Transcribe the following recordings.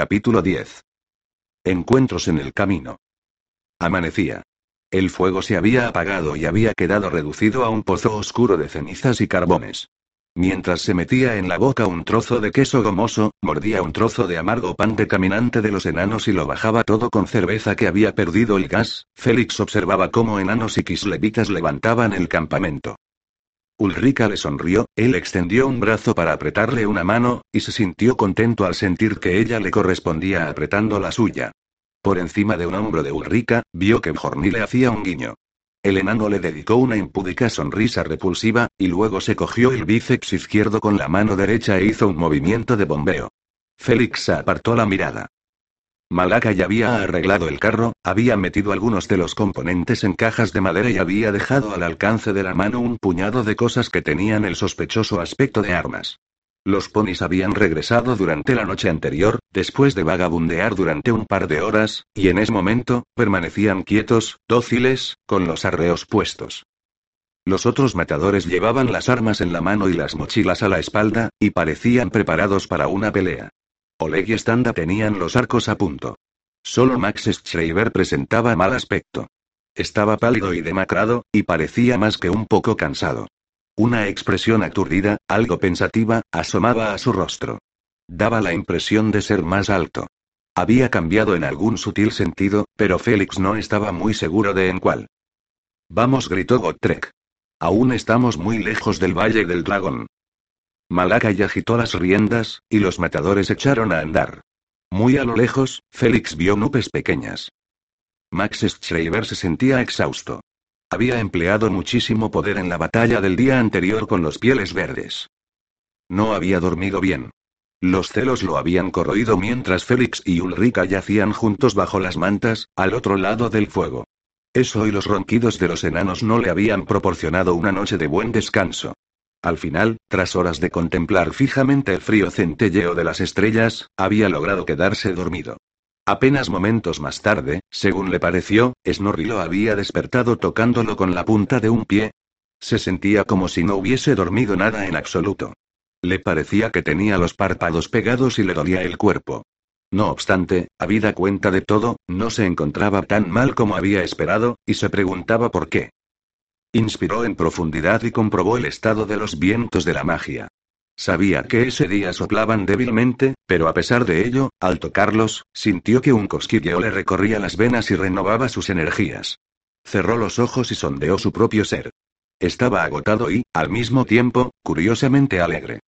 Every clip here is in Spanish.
Capítulo 10. Encuentros en el camino. Amanecía. El fuego se había apagado y había quedado reducido a un pozo oscuro de cenizas y carbones. Mientras se metía en la boca un trozo de queso gomoso, mordía un trozo de amargo pan de caminante de los enanos y lo bajaba todo con cerveza que había perdido el gas, Félix observaba cómo enanos y kislevitas levantaban el campamento. Ulrika le sonrió, él extendió un brazo para apretarle una mano, y se sintió contento al sentir que ella le correspondía apretando la suya. Por encima de un hombro de Ulrika, vio que Jorni le hacía un guiño. El enano le dedicó una impúdica sonrisa repulsiva, y luego se cogió el bíceps izquierdo con la mano derecha e hizo un movimiento de bombeo. Félix apartó la mirada. Malaka ya había arreglado el carro, había metido algunos de los componentes en cajas de madera y había dejado al alcance de la mano un puñado de cosas que tenían el sospechoso aspecto de armas. Los ponis habían regresado durante la noche anterior, después de vagabundear durante un par de horas, y en ese momento, permanecían quietos, dóciles, con los arreos puestos. Los otros matadores llevaban las armas en la mano y las mochilas a la espalda, y parecían preparados para una pelea. Oleg y Standa tenían los arcos a punto. Solo Max Schreiber presentaba mal aspecto. Estaba pálido y demacrado, y parecía más que un poco cansado. Una expresión aturdida, algo pensativa, asomaba a su rostro. Daba la impresión de ser más alto. Había cambiado en algún sutil sentido, pero Félix no estaba muy seguro de en cuál. Vamos, gritó Gotrek. Aún estamos muy lejos del Valle del Dragón. Malaka y agitó las riendas, y los matadores echaron a andar. Muy a lo lejos, Félix vio nubes pequeñas. Max Schreiber se sentía exhausto. Había empleado muchísimo poder en la batalla del día anterior con los pieles verdes. No había dormido bien. Los celos lo habían corroído mientras Félix y Ulrika yacían juntos bajo las mantas, al otro lado del fuego. Eso y los ronquidos de los enanos no le habían proporcionado una noche de buen descanso. Al final, tras horas de contemplar fijamente el frío centelleo de las estrellas, había logrado quedarse dormido. Apenas momentos más tarde, según le pareció, Snorri lo había despertado tocándolo con la punta de un pie. Se sentía como si no hubiese dormido nada en absoluto. Le parecía que tenía los párpados pegados y le dolía el cuerpo. No obstante, habida cuenta de todo, no se encontraba tan mal como había esperado, y se preguntaba por qué. Inspiró en profundidad y comprobó el estado de los vientos de la magia. Sabía que ese día soplaban débilmente, pero a pesar de ello, al tocarlos, sintió que un cosquilleo le recorría las venas y renovaba sus energías. Cerró los ojos y sondeó su propio ser. Estaba agotado y, al mismo tiempo, curiosamente alegre.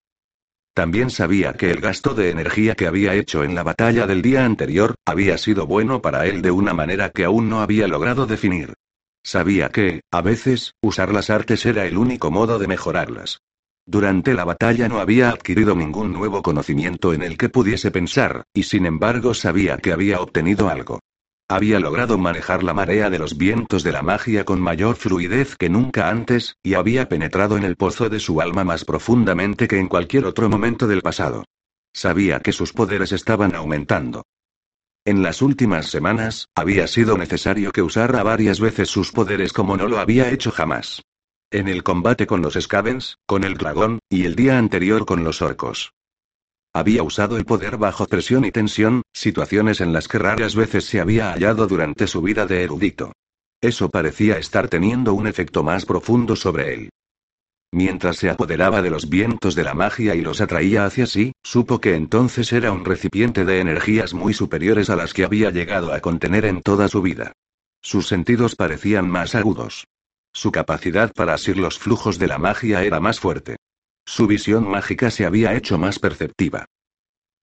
También sabía que el gasto de energía que había hecho en la batalla del día anterior, había sido bueno para él de una manera que aún no había logrado definir. Sabía que, a veces, usar las artes era el único modo de mejorarlas. Durante la batalla no había adquirido ningún nuevo conocimiento en el que pudiese pensar, y sin embargo sabía que había obtenido algo. Había logrado manejar la marea de los vientos de la magia con mayor fluidez que nunca antes, y había penetrado en el pozo de su alma más profundamente que en cualquier otro momento del pasado. Sabía que sus poderes estaban aumentando. En las últimas semanas, había sido necesario que usara varias veces sus poderes como no lo había hecho jamás. En el combate con los Skavens, con el dragón, y el día anterior con los orcos. Había usado el poder bajo presión y tensión, situaciones en las que raras veces se había hallado durante su vida de erudito. Eso parecía estar teniendo un efecto más profundo sobre él. Mientras se apoderaba de los vientos de la magia y los atraía hacia sí, supo que entonces era un recipiente de energías muy superiores a las que había llegado a contener en toda su vida. Sus sentidos parecían más agudos. Su capacidad para asir los flujos de la magia era más fuerte. Su visión mágica se había hecho más perceptiva.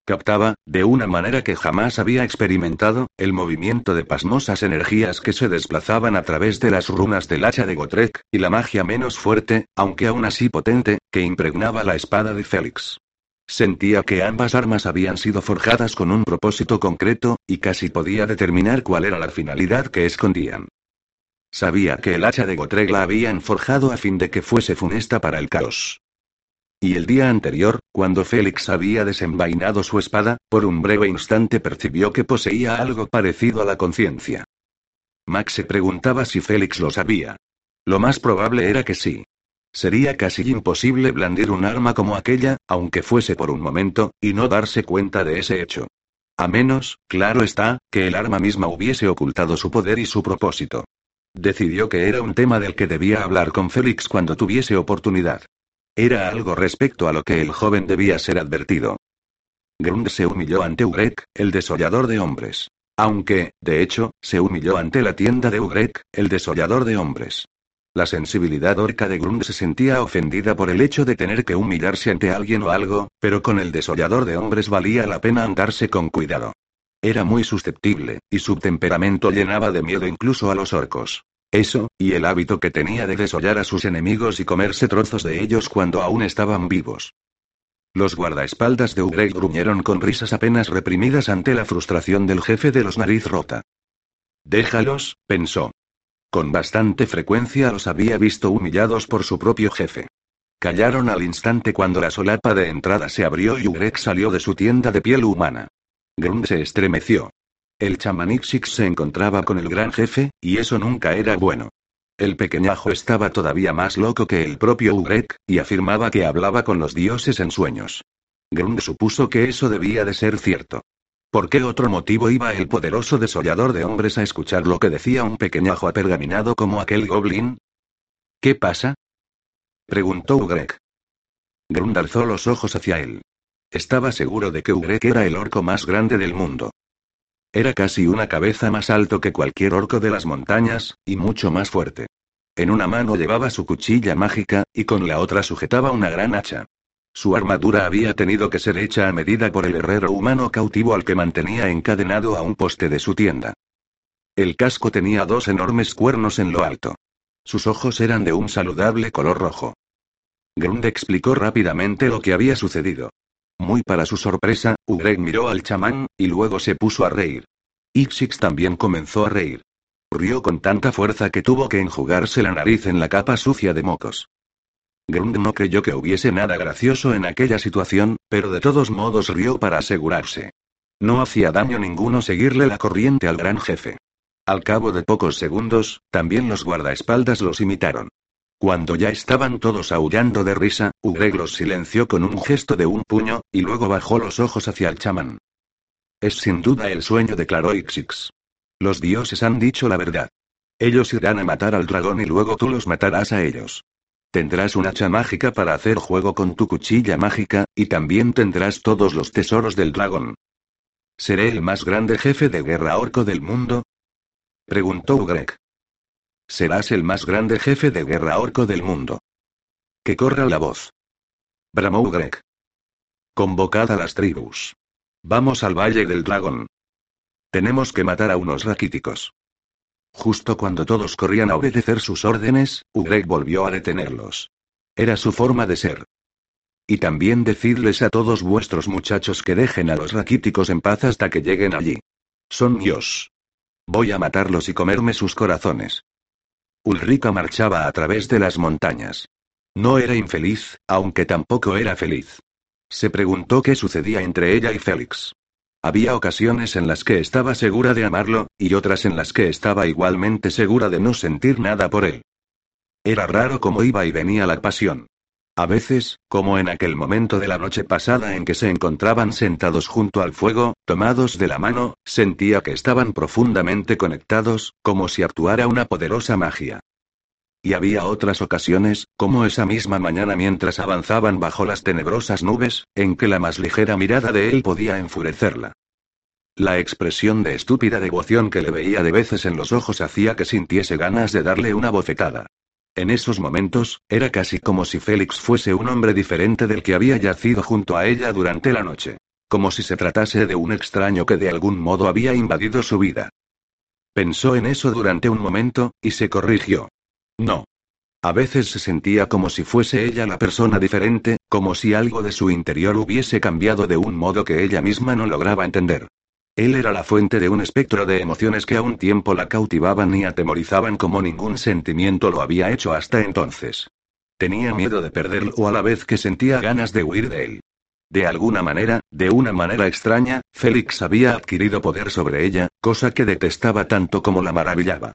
Captaba, de una manera que jamás había experimentado, el movimiento de pasmosas energías que se desplazaban a través de las runas del hacha de Gotrek, y la magia menos fuerte, aunque aún así potente, que impregnaba la espada de Félix. Sentía que ambas armas habían sido forjadas con un propósito concreto, y casi podía determinar cuál era la finalidad que escondían. Sabía que el hacha de Gotrek la habían forjado a fin de que fuese funesta para el caos. Y el día anterior, cuando Félix había desenvainado su espada, por un breve instante percibió que poseía algo parecido a la conciencia. Max se preguntaba si Félix lo sabía. Lo más probable era que sí. Sería casi imposible blandir un arma como aquella, aunque fuese por un momento, y no darse cuenta de ese hecho. A menos, claro está, que el arma misma hubiese ocultado su poder y su propósito. Decidió que era un tema del que debía hablar con Félix cuando tuviese oportunidad. Era algo respecto a lo que el joven debía ser advertido. Grund se humilló ante Ugrek, el desollador de hombres. Aunque, de hecho, se humilló ante la tienda de Ugrek, el desollador de hombres. La sensibilidad orca de Grund se sentía ofendida por el hecho de tener que humillarse ante alguien o algo, pero con el desollador de hombres valía la pena andarse con cuidado. Era muy susceptible, y su temperamento llenaba de miedo incluso a los orcos. Eso, y el hábito que tenía de desollar a sus enemigos y comerse trozos de ellos cuando aún estaban vivos. Los guardaespaldas de Ugrey gruñeron con risas apenas reprimidas ante la frustración del jefe de los nariz rota. Déjalos, pensó. Con bastante frecuencia los había visto humillados por su propio jefe. Callaron al instante cuando la solapa de entrada se abrió y Ugrek salió de su tienda de piel humana. Grund se estremeció. El chamanixix se encontraba con el gran jefe, y eso nunca era bueno. El pequeñajo estaba todavía más loco que el propio Ugrek, y afirmaba que hablaba con los dioses en sueños. Grund supuso que eso debía de ser cierto. ¿Por qué otro motivo iba el poderoso desollador de hombres a escuchar lo que decía un pequeñajo apergaminado como aquel goblin? ¿Qué pasa? preguntó Ugrek. Grund alzó los ojos hacia él. Estaba seguro de que Ugrek era el orco más grande del mundo. Era casi una cabeza más alto que cualquier orco de las montañas, y mucho más fuerte. En una mano llevaba su cuchilla mágica, y con la otra sujetaba una gran hacha. Su armadura había tenido que ser hecha a medida por el herrero humano cautivo al que mantenía encadenado a un poste de su tienda. El casco tenía dos enormes cuernos en lo alto. Sus ojos eran de un saludable color rojo. Grund explicó rápidamente lo que había sucedido. Muy para su sorpresa, Ugreg miró al chamán, y luego se puso a reír. Ixix también comenzó a reír. Rió con tanta fuerza que tuvo que enjugarse la nariz en la capa sucia de mocos. Grund no creyó que hubiese nada gracioso en aquella situación, pero de todos modos rió para asegurarse. No hacía daño ninguno seguirle la corriente al gran jefe. Al cabo de pocos segundos, también los guardaespaldas los imitaron. Cuando ya estaban todos aullando de risa, Ugreg los silenció con un gesto de un puño, y luego bajó los ojos hacia el chamán. Es sin duda el sueño, declaró Ixix. Los dioses han dicho la verdad. Ellos irán a matar al dragón y luego tú los matarás a ellos. Tendrás un hacha mágica para hacer juego con tu cuchilla mágica, y también tendrás todos los tesoros del dragón. ¿Seré el más grande jefe de guerra orco del mundo? Preguntó Ugreg. Serás el más grande jefe de guerra orco del mundo. Que corra la voz. Bramó Greg. Convocad a las tribus. Vamos al Valle del Dragón. Tenemos que matar a unos raquíticos. Justo cuando todos corrían a obedecer sus órdenes, Ugreg volvió a detenerlos. Era su forma de ser. Y también decidles a todos vuestros muchachos que dejen a los raquíticos en paz hasta que lleguen allí. Son Dios. Voy a matarlos y comerme sus corazones. Ulrika marchaba a través de las montañas. No era infeliz, aunque tampoco era feliz. Se preguntó qué sucedía entre ella y Félix. Había ocasiones en las que estaba segura de amarlo, y otras en las que estaba igualmente segura de no sentir nada por él. Era raro cómo iba y venía la pasión. A veces, como en aquel momento de la noche pasada en que se encontraban sentados junto al fuego, tomados de la mano, sentía que estaban profundamente conectados, como si actuara una poderosa magia. Y había otras ocasiones, como esa misma mañana mientras avanzaban bajo las tenebrosas nubes, en que la más ligera mirada de él podía enfurecerla. La expresión de estúpida devoción que le veía de veces en los ojos hacía que sintiese ganas de darle una bofetada. En esos momentos, era casi como si Félix fuese un hombre diferente del que había yacido junto a ella durante la noche. Como si se tratase de un extraño que de algún modo había invadido su vida. Pensó en eso durante un momento, y se corrigió. No. A veces se sentía como si fuese ella la persona diferente, como si algo de su interior hubiese cambiado de un modo que ella misma no lograba entender. Él era la fuente de un espectro de emociones que a un tiempo la cautivaban y atemorizaban como ningún sentimiento lo había hecho hasta entonces. Tenía miedo de perderlo a la vez que sentía ganas de huir de él. De alguna manera, de una manera extraña, Félix había adquirido poder sobre ella, cosa que detestaba tanto como la maravillaba.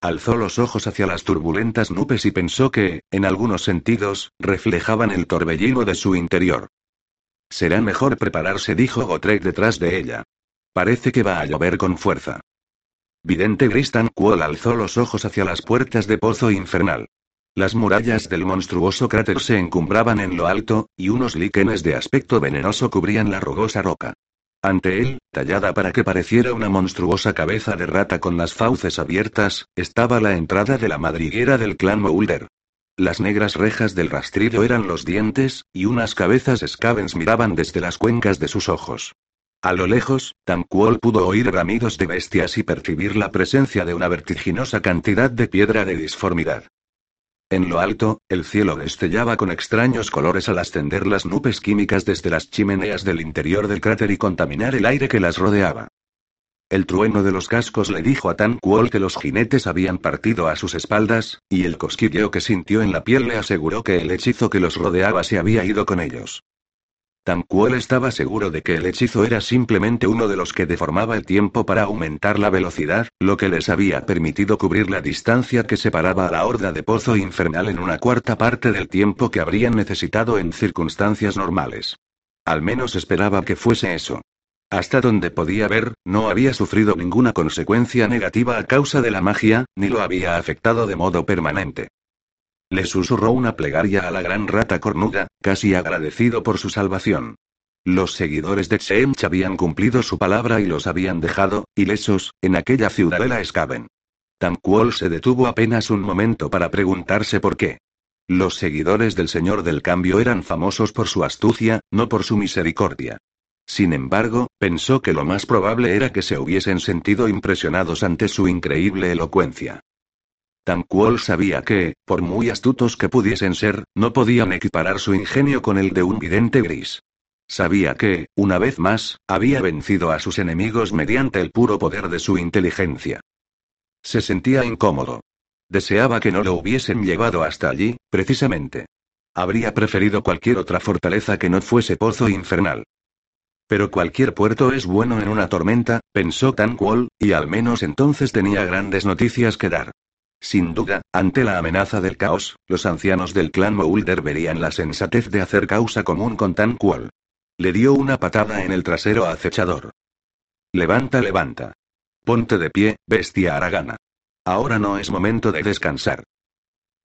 Alzó los ojos hacia las turbulentas nubes y pensó que, en algunos sentidos, reflejaban el torbellino de su interior. Será mejor prepararse, dijo Gotrek detrás de ella. Parece que va a llover con fuerza. Vidente Gristan Quol alzó los ojos hacia las puertas de Pozo Infernal. Las murallas del monstruoso cráter se encumbraban en lo alto, y unos líquenes de aspecto venenoso cubrían la rugosa roca. Ante él, tallada para que pareciera una monstruosa cabeza de rata con las fauces abiertas, estaba la entrada de la madriguera del clan Moulder. Las negras rejas del rastrillo eran los dientes, y unas cabezas scavens miraban desde las cuencas de sus ojos. A lo lejos, Tamquol pudo oír bramidos de bestias y percibir la presencia de una vertiginosa cantidad de piedra de disformidad. En lo alto, el cielo destellaba con extraños colores al ascender las nubes químicas desde las chimeneas del interior del cráter y contaminar el aire que las rodeaba. El trueno de los cascos le dijo a Tan Kuol que los jinetes habían partido a sus espaldas, y el cosquilleo que sintió en la piel le aseguró que el hechizo que los rodeaba se había ido con ellos. Tamcuel estaba seguro de que el hechizo era simplemente uno de los que deformaba el tiempo para aumentar la velocidad, lo que les había permitido cubrir la distancia que separaba a la horda de Pozo Infernal en una cuarta parte del tiempo que habrían necesitado en circunstancias normales. Al menos esperaba que fuese eso. Hasta donde podía ver, no había sufrido ninguna consecuencia negativa a causa de la magia, ni lo había afectado de modo permanente. Le susurró una plegaria a la gran rata cornuda, casi agradecido por su salvación. Los seguidores de Xench habían cumplido su palabra y los habían dejado, ilesos, en aquella ciudadela Skaven. Tamquol se detuvo apenas un momento para preguntarse por qué. Los seguidores del Señor del Cambio eran famosos por su astucia, no por su misericordia. Sin embargo, pensó que lo más probable era que se hubiesen sentido impresionados ante su increíble elocuencia. Tamquol sabía que, por muy astutos que pudiesen ser, no podían equiparar su ingenio con el de un vidente gris. Sabía que, una vez más, había vencido a sus enemigos mediante el puro poder de su inteligencia. Se sentía incómodo. Deseaba que no lo hubiesen llevado hasta allí, precisamente. Habría preferido cualquier otra fortaleza que no fuese pozo infernal. Pero cualquier puerto es bueno en una tormenta, pensó Tanquol, y al menos entonces tenía grandes noticias que dar. Sin duda, ante la amenaza del caos, los ancianos del clan Moulder verían la sensatez de hacer causa común con Tan Kuol. Le dio una patada en el trasero acechador. Levanta, levanta. Ponte de pie, bestia aragana. Ahora no es momento de descansar.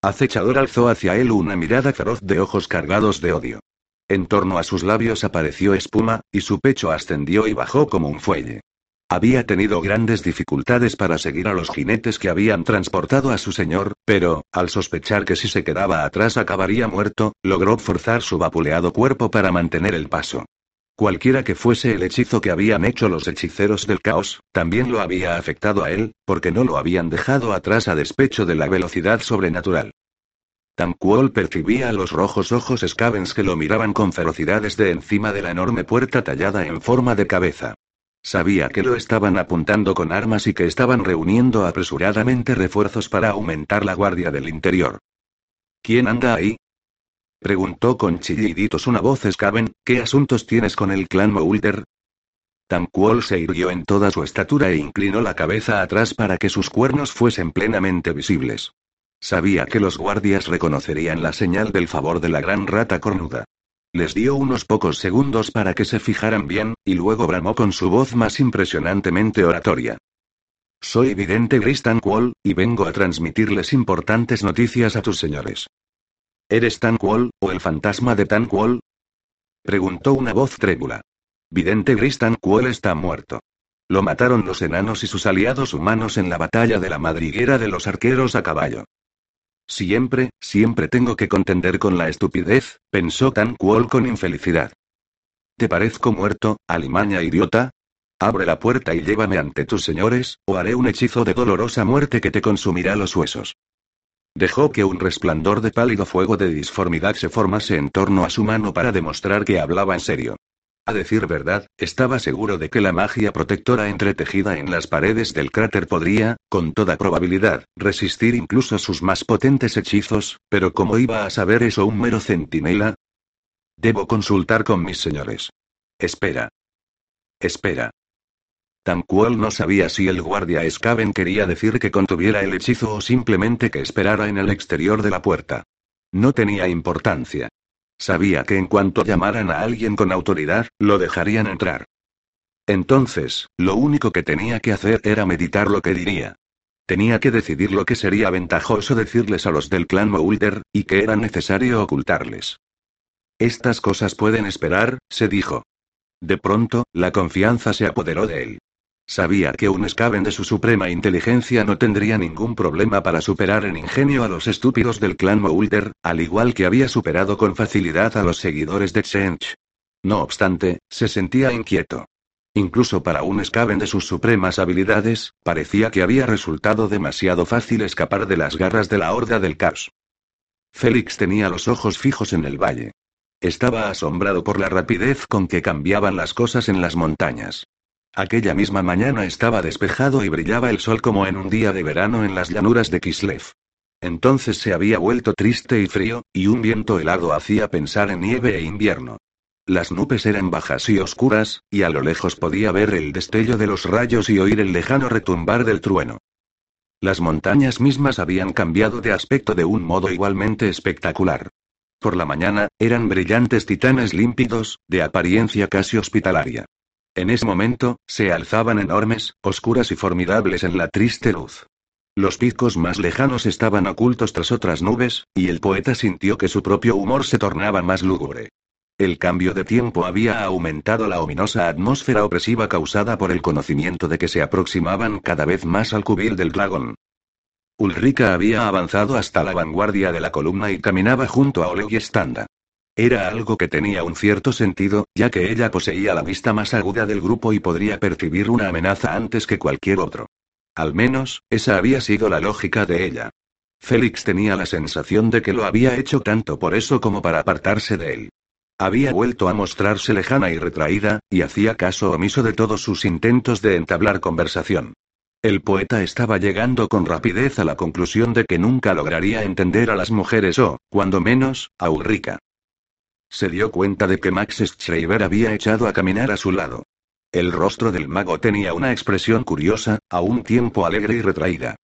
Acechador alzó hacia él una mirada feroz de ojos cargados de odio. En torno a sus labios apareció espuma, y su pecho ascendió y bajó como un fuelle. Había tenido grandes dificultades para seguir a los jinetes que habían transportado a su señor, pero, al sospechar que si se quedaba atrás acabaría muerto, logró forzar su vapuleado cuerpo para mantener el paso. Cualquiera que fuese el hechizo que habían hecho los hechiceros del caos, también lo había afectado a él, porque no lo habían dejado atrás a despecho de la velocidad sobrenatural. Tamquol percibía los rojos ojos Scavens que lo miraban con ferocidad desde encima de la enorme puerta tallada en forma de cabeza. Sabía que lo estaban apuntando con armas y que estaban reuniendo apresuradamente refuerzos para aumentar la guardia del interior. ¿Quién anda ahí? Preguntó con chilliditos una voz Skaven, ¿qué asuntos tienes con el clan Moulder? Tamquol se irguió en toda su estatura e inclinó la cabeza atrás para que sus cuernos fuesen plenamente visibles. Sabía que los guardias reconocerían la señal del favor de la gran rata cornuda. Les dio unos pocos segundos para que se fijaran bien, y luego bramó con su voz más impresionantemente oratoria. Soy vidente Gris Tanquol, y vengo a transmitirles importantes noticias a tus señores. ¿Eres Tanquol, o el fantasma de Tanquol? Preguntó una voz trébula. Vidente Gris Tanquol está muerto. Lo mataron los enanos y sus aliados humanos en la batalla de la madriguera de los arqueros a caballo. Siempre, siempre tengo que contender con la estupidez, pensó Tan Kuol con infelicidad. ¿Te parezco muerto, alimaña idiota? Abre la puerta y llévame ante tus señores, o haré un hechizo de dolorosa muerte que te consumirá los huesos. Dejó que un resplandor de pálido fuego de disformidad se formase en torno a su mano para demostrar que hablaba en serio. A decir verdad, estaba seguro de que la magia protectora entretejida en las paredes del cráter podría, con toda probabilidad, resistir incluso sus más potentes hechizos, pero ¿cómo iba a saber eso un mero centinela? Debo consultar con mis señores. Espera. Espera. Tanquol no sabía si el guardia Skaven quería decir que contuviera el hechizo o simplemente que esperara en el exterior de la puerta. No tenía importancia. Sabía que en cuanto llamaran a alguien con autoridad, lo dejarían entrar. Entonces, lo único que tenía que hacer era meditar lo que diría. Tenía que decidir lo que sería ventajoso decirles a los del clan Moulder, y que era necesario ocultarles. Estas cosas pueden esperar, se dijo. De pronto, la confianza se apoderó de él. Sabía que un Skaven de su suprema inteligencia no tendría ningún problema para superar en ingenio a los estúpidos del clan Moulder, al igual que había superado con facilidad a los seguidores de Tsench. No obstante, se sentía inquieto. Incluso para un Skaven de sus supremas habilidades, parecía que había resultado demasiado fácil escapar de las garras de la horda del caos. Félix tenía los ojos fijos en el valle. Estaba asombrado por la rapidez con que cambiaban las cosas en las montañas. Aquella misma mañana estaba despejado y brillaba el sol como en un día de verano en las llanuras de Kislev. Entonces se había vuelto triste y frío, y un viento helado hacía pensar en nieve e invierno. Las nubes eran bajas y oscuras, y a lo lejos podía ver el destello de los rayos y oír el lejano retumbar del trueno. Las montañas mismas habían cambiado de aspecto de un modo igualmente espectacular. Por la mañana, eran brillantes titanes límpidos, de apariencia casi hospitalaria. En ese momento, se alzaban enormes, oscuras y formidables en la triste luz. Los picos más lejanos estaban ocultos tras otras nubes, y el poeta sintió que su propio humor se tornaba más lúgubre. El cambio de tiempo había aumentado la ominosa atmósfera opresiva causada por el conocimiento de que se aproximaban cada vez más al cubil del dragón. Ulrika había avanzado hasta la vanguardia de la columna y caminaba junto a Oleg y Standa. Era algo que tenía un cierto sentido, ya que ella poseía la vista más aguda del grupo y podría percibir una amenaza antes que cualquier otro. Al menos, esa había sido la lógica de ella. Félix tenía la sensación de que lo había hecho tanto por eso como para apartarse de él. Había vuelto a mostrarse lejana y retraída, y hacía caso omiso de todos sus intentos de entablar conversación. El poeta estaba llegando con rapidez a la conclusión de que nunca lograría entender a las mujeres o, cuando menos, a Ulrika. Se dio cuenta de que Max Schreiber había echado a caminar a su lado. El rostro del mago tenía una expresión curiosa, a un tiempo alegre y retraída.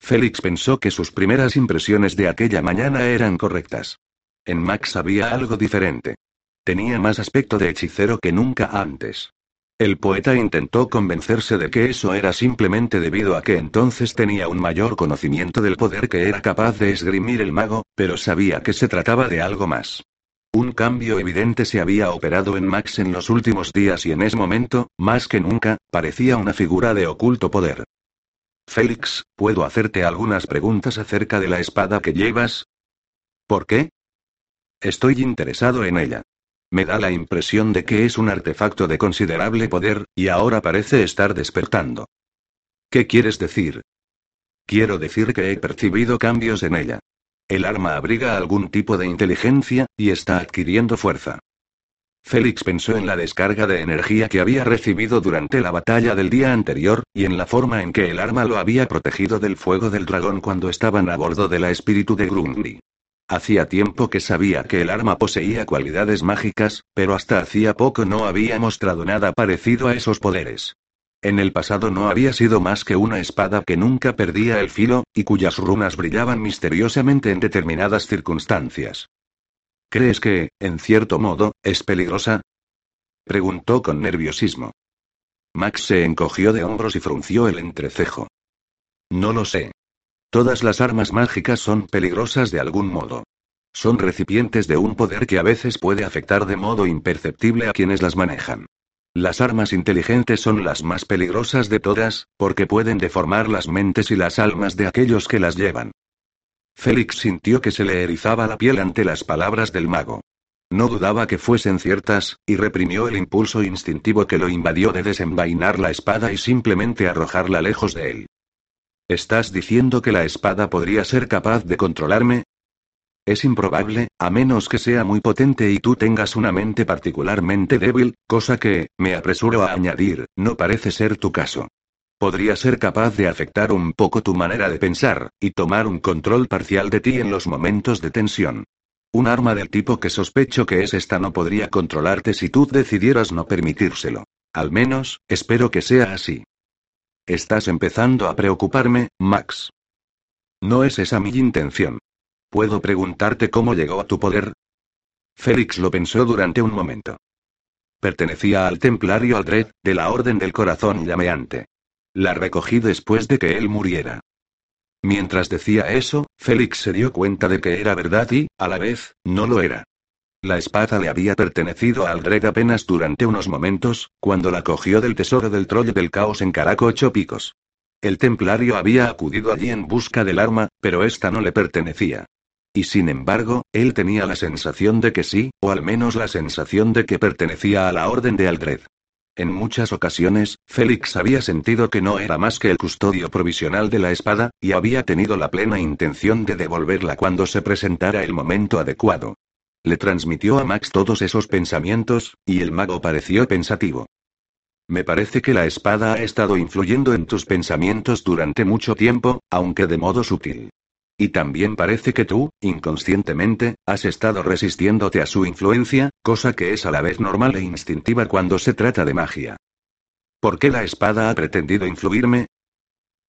Félix pensó que sus primeras impresiones de aquella mañana eran correctas. En Max había algo diferente. Tenía más aspecto de hechicero que nunca antes. El poeta intentó convencerse de que eso era simplemente debido a que entonces tenía un mayor conocimiento del poder que era capaz de esgrimir el mago, pero sabía que se trataba de algo más. Un cambio evidente se había operado en Max en los últimos días y en ese momento, más que nunca, parecía una figura de oculto poder. Félix, ¿puedo hacerte algunas preguntas acerca de la espada que llevas? ¿Por qué? Estoy interesado en ella. Me da la impresión de que es un artefacto de considerable poder, y ahora parece estar despertando. ¿Qué quieres decir? Quiero decir que he percibido cambios en ella. El arma abriga algún tipo de inteligencia, y está adquiriendo fuerza. Félix pensó en la descarga de energía que había recibido durante la batalla del día anterior, y en la forma en que el arma lo había protegido del fuego del dragón cuando estaban a bordo de la espíritu de Grundy. Hacía tiempo que sabía que el arma poseía cualidades mágicas, pero hasta hacía poco no había mostrado nada parecido a esos poderes. En el pasado no había sido más que una espada que nunca perdía el filo, y cuyas runas brillaban misteriosamente en determinadas circunstancias. ¿Crees que, en cierto modo, es peligrosa? Preguntó con nerviosismo. Max se encogió de hombros y frunció el entrecejo. No lo sé. Todas las armas mágicas son peligrosas de algún modo. Son recipientes de un poder que a veces puede afectar de modo imperceptible a quienes las manejan. Las armas inteligentes son las más peligrosas de todas, porque pueden deformar las mentes y las almas de aquellos que las llevan. Félix sintió que se le erizaba la piel ante las palabras del mago. No dudaba que fuesen ciertas, y reprimió el impulso instintivo que lo invadió de desenvainar la espada y simplemente arrojarla lejos de él. ¿Estás diciendo que la espada podría ser capaz de controlarme? Es improbable, a menos que sea muy potente y tú tengas una mente particularmente débil, cosa que, me apresuro a añadir, no parece ser tu caso. Podría ser capaz de afectar un poco tu manera de pensar, y tomar un control parcial de ti en los momentos de tensión. Un arma del tipo que sospecho que es esta no podría controlarte si tú decidieras no permitírselo. Al menos, espero que sea así. Estás empezando a preocuparme, Max. No es esa mi intención. ¿Puedo preguntarte cómo llegó a tu poder? Félix lo pensó durante un momento. Pertenecía al templario Aldred, de la Orden del Corazón Llameante. La recogí después de que él muriera. Mientras decía eso, Félix se dio cuenta de que era verdad y, a la vez, no lo era. La espada le había pertenecido a Aldred apenas durante unos momentos, cuando la cogió del tesoro del troll del caos en Caraco Ocho Picos. El templario había acudido allí en busca del arma, pero esta no le pertenecía. Y sin embargo, él tenía la sensación de que sí, o al menos la sensación de que pertenecía a la orden de Aldred. En muchas ocasiones, Félix había sentido que no era más que el custodio provisional de la espada, y había tenido la plena intención de devolverla cuando se presentara el momento adecuado. Le transmitió a Max todos esos pensamientos, y el mago pareció pensativo. Me parece que la espada ha estado influyendo en tus pensamientos durante mucho tiempo, aunque de modo sutil. Y también parece que tú, inconscientemente, has estado resistiéndote a su influencia, cosa que es a la vez normal e instintiva cuando se trata de magia. ¿Por qué la espada ha pretendido influirme?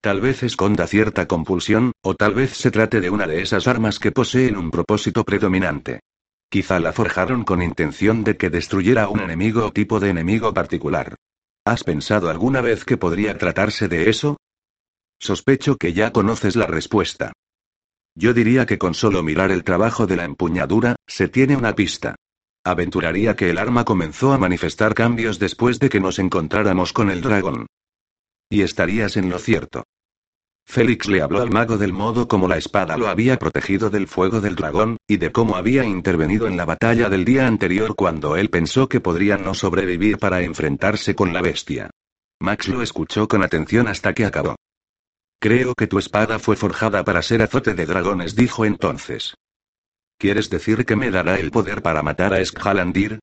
Tal vez esconda cierta compulsión, o tal vez se trate de una de esas armas que poseen un propósito predominante. Quizá la forjaron con intención de que destruyera a un enemigo o tipo de enemigo particular. ¿Has pensado alguna vez que podría tratarse de eso? Sospecho que ya conoces la respuesta. Yo diría que con solo mirar el trabajo de la empuñadura, se tiene una pista. Aventuraría que el arma comenzó a manifestar cambios después de que nos encontráramos con el dragón. Y estarías en lo cierto. Félix le habló al mago del modo como la espada lo había protegido del fuego del dragón, y de cómo había intervenido en la batalla del día anterior cuando él pensó que podría no sobrevivir para enfrentarse con la bestia. Max lo escuchó con atención hasta que acabó. Creo que tu espada fue forjada para ser azote de dragones, dijo entonces. ¿Quieres decir que me dará el poder para matar a Skhalandir?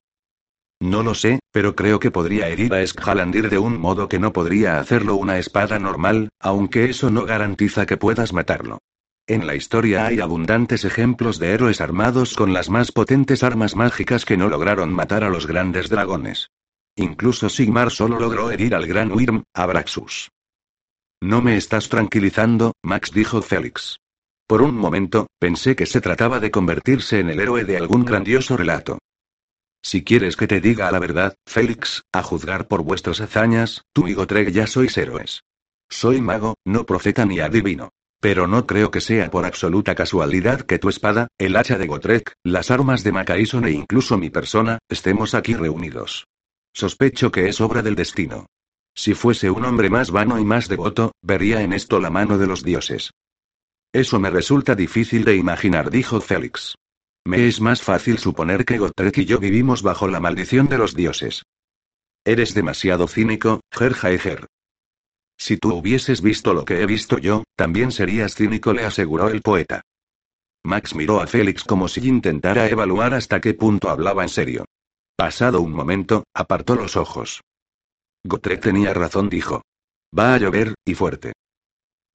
No lo sé, pero creo que podría herir a Skhalandir de un modo que no podría hacerlo una espada normal, aunque eso no garantiza que puedas matarlo. En la historia hay abundantes ejemplos de héroes armados con las más potentes armas mágicas que no lograron matar a los grandes dragones. Incluso Sigmar solo logró herir al gran Wyrm, Abraxus. No me estás tranquilizando, Max dijo Félix. Por un momento, pensé que se trataba de convertirse en el héroe de algún grandioso relato. Si quieres que te diga la verdad, Félix, a juzgar por vuestras hazañas, tú y Gotrek ya sois héroes. Soy mago, no profeta ni adivino. Pero no creo que sea por absoluta casualidad que tu espada, el hacha de Gotrek, las armas de Macaison e incluso mi persona, estemos aquí reunidos. Sospecho que es obra del destino. Si fuese un hombre más vano y más devoto, vería en esto la mano de los dioses. Eso me resulta difícil de imaginar, dijo Félix. Me es más fácil suponer que Gotrek y yo vivimos bajo la maldición de los dioses. Eres demasiado cínico, Gerhaiger. Si tú hubieses visto lo que he visto yo, también serías cínico, le aseguró el poeta. Max miró a Félix como si intentara evaluar hasta qué punto hablaba en serio. Pasado un momento, apartó los ojos. Gotrek tenía razón, dijo. Va a llover, y fuerte.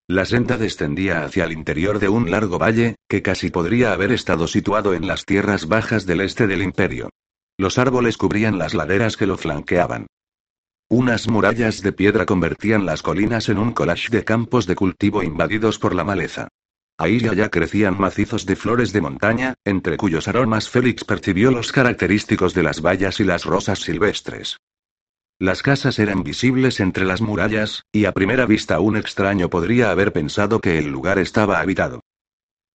La senda descendía hacia el interior de un largo valle, que casi podría haber estado situado en las tierras bajas del este del imperio. Los árboles cubrían las laderas que lo flanqueaban. Unas murallas de piedra convertían las colinas en un collage de campos de cultivo invadidos por la maleza. Ahí y allá crecían macizos de flores de montaña, entre cuyos aromas Félix percibió los característicos de las bayas y las rosas silvestres. Las casas eran visibles entre las murallas, y a primera vista un extraño podría haber pensado que el lugar estaba habitado.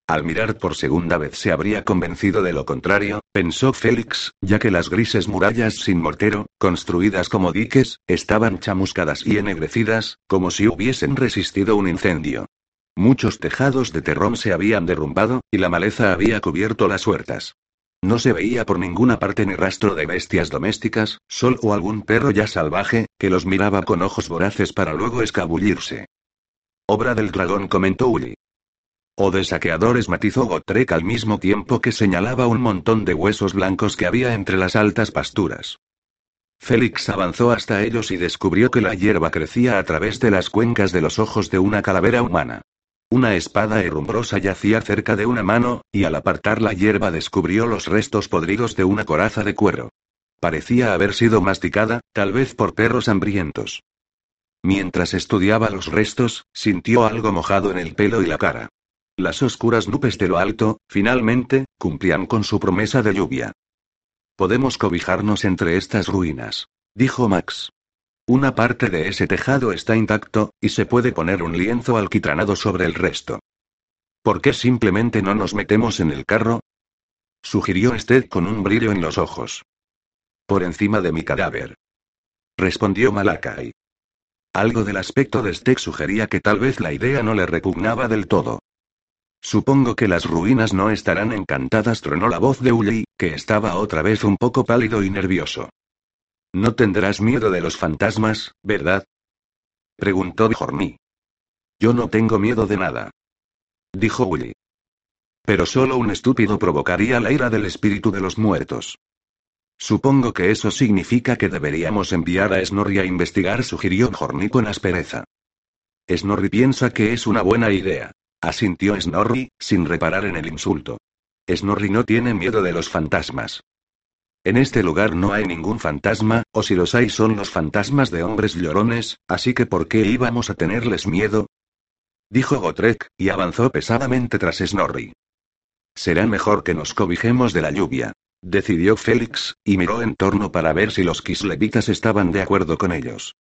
Al mirar por segunda vez se habría convencido de lo contrario, pensó Félix, ya que las grises murallas sin mortero, construidas como diques, estaban chamuscadas y ennegrecidas, como si hubiesen resistido un incendio. Muchos tejados de terrón se habían derrumbado, y la maleza había cubierto las huertas. No se veía por ninguna parte ni rastro de bestias domésticas, solo algún perro ya salvaje, que los miraba con ojos voraces para luego escabullirse. Obra del dragón, comentó Uli. O de saqueadores, matizó Gotrek al mismo tiempo que señalaba un montón de huesos blancos que había entre las altas pasturas. Félix avanzó hasta ellos y descubrió que la hierba crecía a través de las cuencas de los ojos de una calavera humana. Una espada herrumbrosa yacía cerca de una mano, y al apartar la hierba descubrió los restos podridos de una coraza de cuero. Parecía haber sido masticada, tal vez por perros hambrientos. Mientras estudiaba los restos, sintió algo mojado en el pelo y la cara. Las oscuras nubes de lo alto, finalmente, cumplían con su promesa de lluvia. Podemos cobijarnos entre estas ruinas, dijo Max. Una parte de ese tejado está intacto, y se puede poner un lienzo alquitranado sobre el resto. ¿Por qué simplemente no nos metemos en el carro? sugirió Sted con un brillo en los ojos. Por encima de mi cadáver. Respondió Malakai. Algo del aspecto de Sted sugería que tal vez la idea no le repugnaba del todo. Supongo que las ruinas no estarán encantadas, tronó la voz de Uli, que estaba otra vez un poco pálido y nervioso. No tendrás miedo de los fantasmas, ¿verdad? Preguntó Jormi. Yo no tengo miedo de nada. Dijo Willy. Pero solo un estúpido provocaría la ira del espíritu de los muertos. Supongo que eso significa que deberíamos enviar a Snorri a investigar, sugirió Jorni con aspereza. Snorri piensa que es una buena idea. Asintió Snorri, sin reparar en el insulto. Snorri no tiene miedo de los fantasmas. En este lugar no hay ningún fantasma, o si los hay son los fantasmas de hombres llorones, así que ¿por qué íbamos a tenerles miedo? Dijo Gotrek, y avanzó pesadamente tras Snorri. Será mejor que nos cobijemos de la lluvia. Decidió Félix, y miró en torno para ver si los kislevitas estaban de acuerdo con ellos.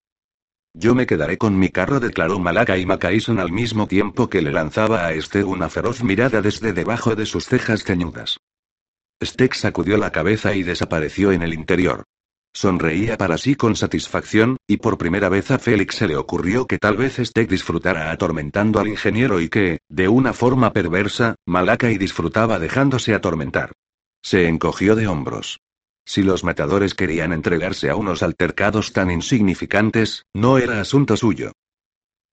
Yo me quedaré con mi carro, declaró Malaka y Macaison al mismo tiempo que le lanzaba a este una feroz mirada desde debajo de sus cejas ceñudas. Steck sacudió la cabeza y desapareció en el interior. Sonreía para sí con satisfacción, y por primera vez a Félix se le ocurrió que tal vez Steck disfrutara atormentando al ingeniero y que, de una forma perversa, Malakai disfrutaba dejándose atormentar. Se encogió de hombros. Si los matadores querían entregarse a unos altercados tan insignificantes, no era asunto suyo.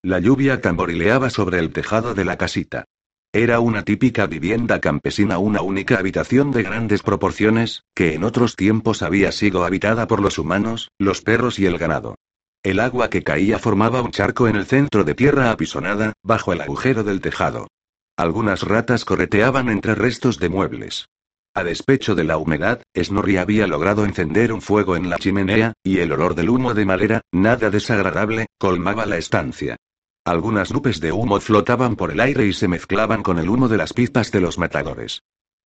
La lluvia tamborileaba sobre el tejado de la casita. Era una típica vivienda campesina, una única habitación de grandes proporciones, que en otros tiempos había sido habitada por los humanos, los perros y el ganado. El agua que caía formaba un charco en el centro de tierra apisonada, bajo el agujero del tejado. Algunas ratas correteaban entre restos de muebles. A despecho de la humedad, Snorri había logrado encender un fuego en la chimenea, y el olor del humo de madera, nada desagradable, colmaba la estancia. Algunas nubes de humo flotaban por el aire y se mezclaban con el humo de las pipas de los matadores.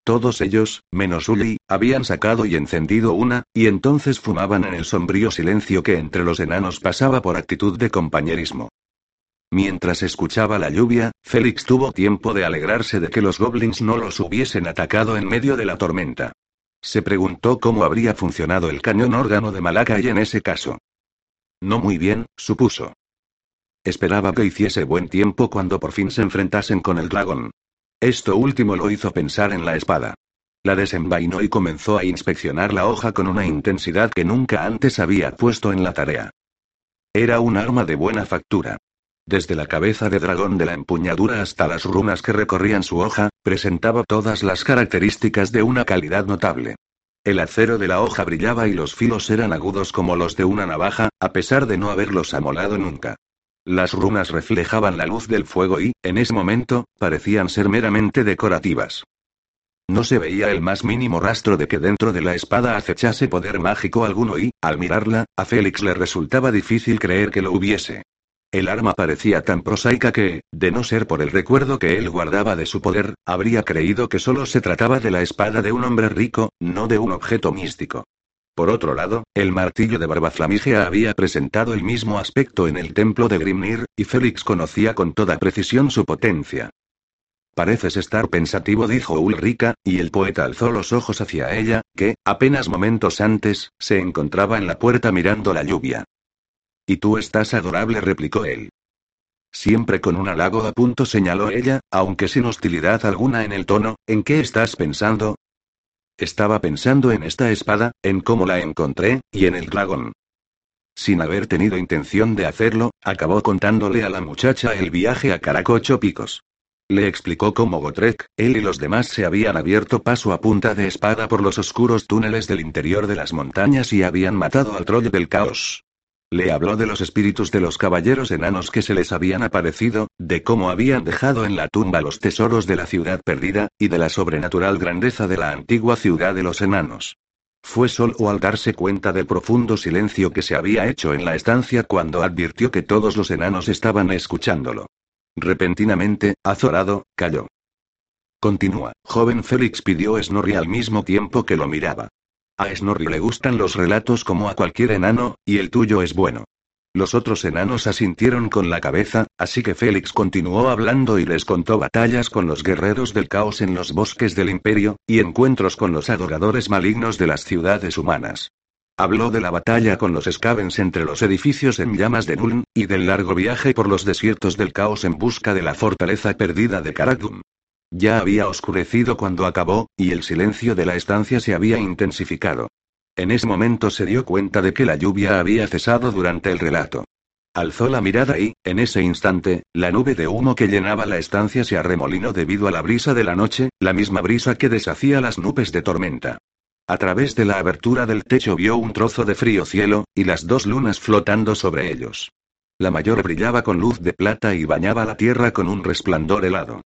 Todos ellos, menos Uli, habían sacado y encendido una, y entonces fumaban en el sombrío silencio que entre los enanos pasaba por actitud de compañerismo. Mientras escuchaba la lluvia, Félix tuvo tiempo de alegrarse de que los goblins no los hubiesen atacado en medio de la tormenta. Se preguntó cómo habría funcionado el cañón órgano de Malakai en ese caso. No muy bien, supuso. Esperaba que hiciese buen tiempo cuando por fin se enfrentasen con el dragón. Esto último lo hizo pensar en la espada. La desenvainó y comenzó a inspeccionar la hoja con una intensidad que nunca antes había puesto en la tarea. Era un arma de buena factura. Desde la cabeza de dragón de la empuñadura hasta las runas que recorrían su hoja, presentaba todas las características de una calidad notable. El acero de la hoja brillaba y los filos eran agudos como los de una navaja, a pesar de no haberlos amolado nunca. Las runas reflejaban la luz del fuego y, en ese momento, parecían ser meramente decorativas. No se veía el más mínimo rastro de que dentro de la espada acechase poder mágico alguno y, al mirarla, a Félix le resultaba difícil creer que lo hubiese. El arma parecía tan prosaica que, de no ser por el recuerdo que él guardaba de su poder, habría creído que solo se trataba de la espada de un hombre rico, no de un objeto místico. Por otro lado, el martillo de barba flamígea había presentado el mismo aspecto en el templo de Grimnir, y Félix conocía con toda precisión su potencia. Pareces estar pensativo, dijo Ulrica, y el poeta alzó los ojos hacia ella, que, apenas momentos antes, se encontraba en la puerta mirando la lluvia. Y tú estás adorable, replicó él. Siempre con un halago a punto señaló ella, aunque sin hostilidad alguna en el tono, ¿en qué estás pensando? Estaba pensando en esta espada, en cómo la encontré, y en el dragón. Sin haber tenido intención de hacerlo, acabó contándole a la muchacha el viaje a Caracocho Picos. Le explicó cómo Gotrek, él y los demás se habían abierto paso a punta de espada por los oscuros túneles del interior de las montañas y habían matado al troll del caos. Le habló de los espíritus de los caballeros enanos que se les habían aparecido, de cómo habían dejado en la tumba los tesoros de la ciudad perdida, y de la sobrenatural grandeza de la antigua ciudad de los enanos. Fue solo al darse cuenta del profundo silencio que se había hecho en la estancia cuando advirtió que todos los enanos estaban escuchándolo. Repentinamente, azorado, cayó. Continúa. Joven Félix pidió Snorri al mismo tiempo que lo miraba. A Snorri le gustan los relatos como a cualquier enano, y el tuyo es bueno. Los otros enanos asintieron con la cabeza, así que Félix continuó hablando y les contó batallas con los guerreros del caos en los bosques del imperio, y encuentros con los adoradores malignos de las ciudades humanas. Habló de la batalla con los Skavens entre los edificios en llamas de Nuln, y del largo viaje por los desiertos del caos en busca de la fortaleza perdida de Karadum. Ya había oscurecido cuando acabó, y el silencio de la estancia se había intensificado. En ese momento se dio cuenta de que la lluvia había cesado durante el relato. Alzó la mirada y, en ese instante, la nube de humo que llenaba la estancia se arremolinó debido a la brisa de la noche, la misma brisa que deshacía las nubes de tormenta. A través de la abertura del techo vio un trozo de frío cielo, y las dos lunas flotando sobre ellos. La mayor brillaba con luz de plata y bañaba la tierra con un resplandor helado.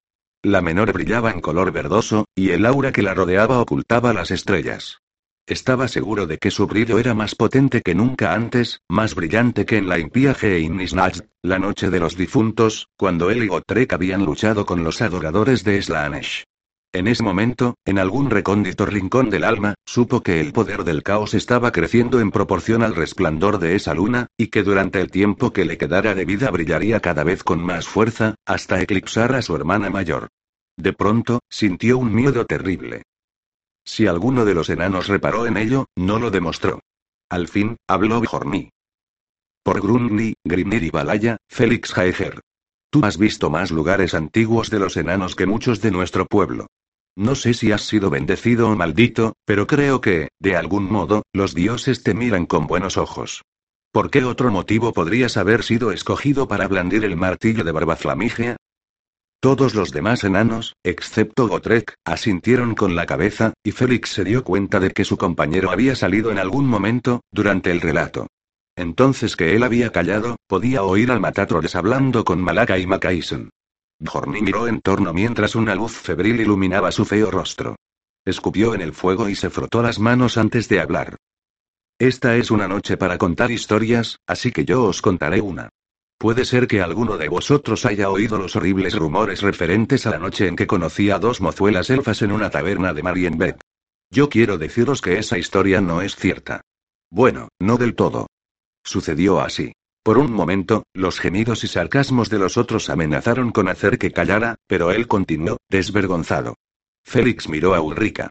La menor brillaba en color verdoso, y el aura que la rodeaba ocultaba las estrellas. Estaba seguro de que su brillo era más potente que nunca antes, más brillante que en la impía Geinisnach, la noche de los difuntos, cuando él y Gotrek habían luchado con los adoradores de Slanesh. En ese momento, en algún recóndito rincón del alma, supo que el poder del caos estaba creciendo en proporción al resplandor de esa luna, y que durante el tiempo que le quedara de vida brillaría cada vez con más fuerza, hasta eclipsar a su hermana mayor. De pronto, sintió un miedo terrible. Si alguno de los enanos reparó en ello, no lo demostró. Al fin, habló Bjorni. Por Grunli, Grimnir y Balaya, Félix Jaeger. Tú has visto más lugares antiguos de los enanos que muchos de nuestro pueblo. No sé si has sido bendecido o maldito, pero creo que, de algún modo, los dioses te miran con buenos ojos. ¿Por qué otro motivo podrías haber sido escogido para blandir el martillo de Barbaflamigia? Todos los demás enanos, excepto Gotrek, asintieron con la cabeza, y Félix se dio cuenta de que su compañero había salido en algún momento, durante el relato. Entonces que él había callado, podía oír al Matatroles hablando con Malaka y Makaisen. Bjorni miró en torno mientras una luz febril iluminaba su feo rostro. Escupió en el fuego y se frotó las manos antes de hablar. Esta es una noche para contar historias, así que yo os contaré una. Puede ser que alguno de vosotros haya oído los horribles rumores referentes a la noche en que conocí a dos mozuelas elfas en una taberna de Marienbeth. Yo quiero deciros que esa historia no es cierta. Bueno, no del todo. Sucedió así. Por un momento, los gemidos y sarcasmos de los otros amenazaron con hacer que callara, pero él continuó, desvergonzado. Félix miró a Ulrica.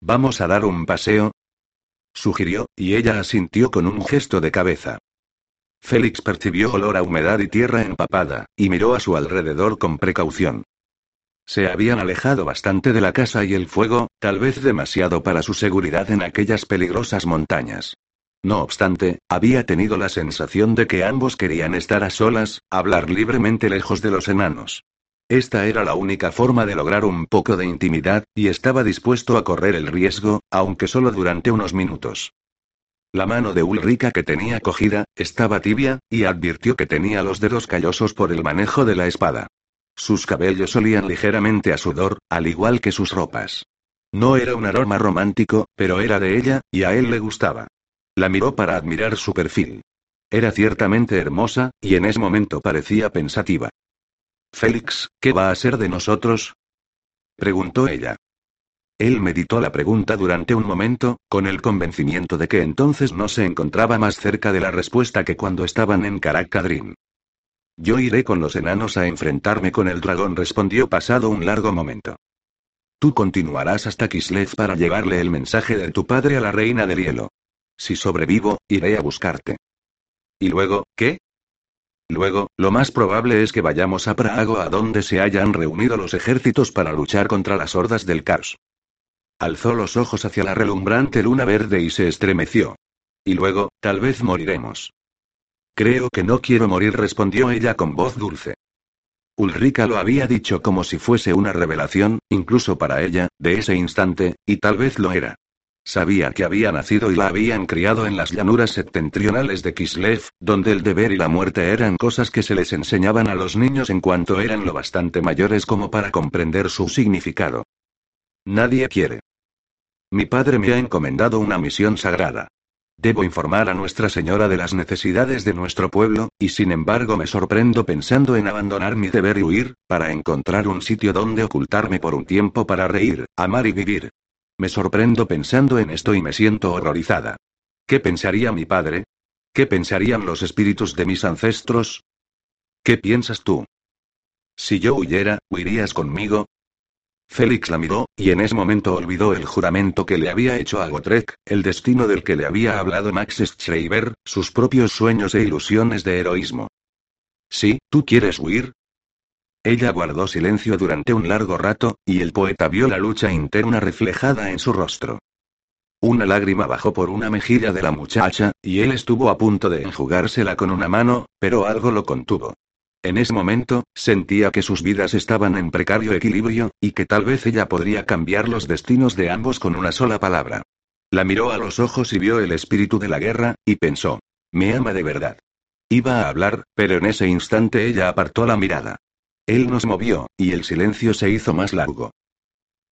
¿Vamos a dar un paseo? Sugirió, y ella asintió con un gesto de cabeza. Félix percibió olor a humedad y tierra empapada, y miró a su alrededor con precaución. Se habían alejado bastante de la casa y el fuego, tal vez demasiado para su seguridad en aquellas peligrosas montañas. No obstante, había tenido la sensación de que ambos querían estar a solas, hablar libremente lejos de los enanos. Esta era la única forma de lograr un poco de intimidad, y estaba dispuesto a correr el riesgo, aunque solo durante unos minutos. La mano de Ulrika que tenía cogida, estaba tibia, y advirtió que tenía los dedos callosos por el manejo de la espada. Sus cabellos olían ligeramente a sudor, al igual que sus ropas. No era un aroma romántico, pero era de ella, y a él le gustaba. La miró para admirar su perfil. Era ciertamente hermosa, y en ese momento parecía pensativa. Félix, ¿qué va a ser de nosotros? preguntó ella. Él meditó la pregunta durante un momento, con el convencimiento de que entonces no se encontraba más cerca de la respuesta que cuando estaban en Caracadrin. Yo iré con los enanos a enfrentarme con el dragón, respondió pasado un largo momento. Tú continuarás hasta Kislev para llevarle el mensaje de tu padre a la reina del hielo. Si sobrevivo, iré a buscarte. ¿Y luego, qué? Luego, lo más probable es que vayamos a Prago a donde se hayan reunido los ejércitos para luchar contra las hordas del caos. Alzó los ojos hacia la relumbrante luna verde y se estremeció. Y luego, tal vez moriremos. Creo que no quiero morir, respondió ella con voz dulce. Ulrika lo había dicho como si fuese una revelación, incluso para ella, de ese instante, y tal vez lo era. Sabía que había nacido y la habían criado en las llanuras septentrionales de Kislev, donde el deber y la muerte eran cosas que se les enseñaban a los niños en cuanto eran lo bastante mayores como para comprender su significado. Nadie quiere. Mi padre me ha encomendado una misión sagrada. Debo informar a Nuestra Señora de las necesidades de nuestro pueblo, y sin embargo me sorprendo pensando en abandonar mi deber y huir, para encontrar un sitio donde ocultarme por un tiempo para reír, amar y vivir. Me sorprendo pensando en esto y me siento horrorizada. ¿Qué pensaría mi padre? ¿Qué pensarían los espíritus de mis ancestros? ¿Qué piensas tú? Si yo huyera, ¿huirías conmigo? Félix la miró, y en ese momento olvidó el juramento que le había hecho a Gotrek, el destino del que le había hablado Max Schreiber, sus propios sueños e ilusiones de heroísmo. ¿Sí, tú quieres huir? Ella guardó silencio durante un largo rato, y el poeta vio la lucha interna reflejada en su rostro. Una lágrima bajó por una mejilla de la muchacha, y él estuvo a punto de enjugársela con una mano, pero algo lo contuvo. En ese momento, sentía que sus vidas estaban en precario equilibrio, y que tal vez ella podría cambiar los destinos de ambos con una sola palabra. La miró a los ojos y vio el espíritu de la guerra, y pensó, me ama de verdad. Iba a hablar, pero en ese instante ella apartó la mirada. Él nos movió, y el silencio se hizo más largo.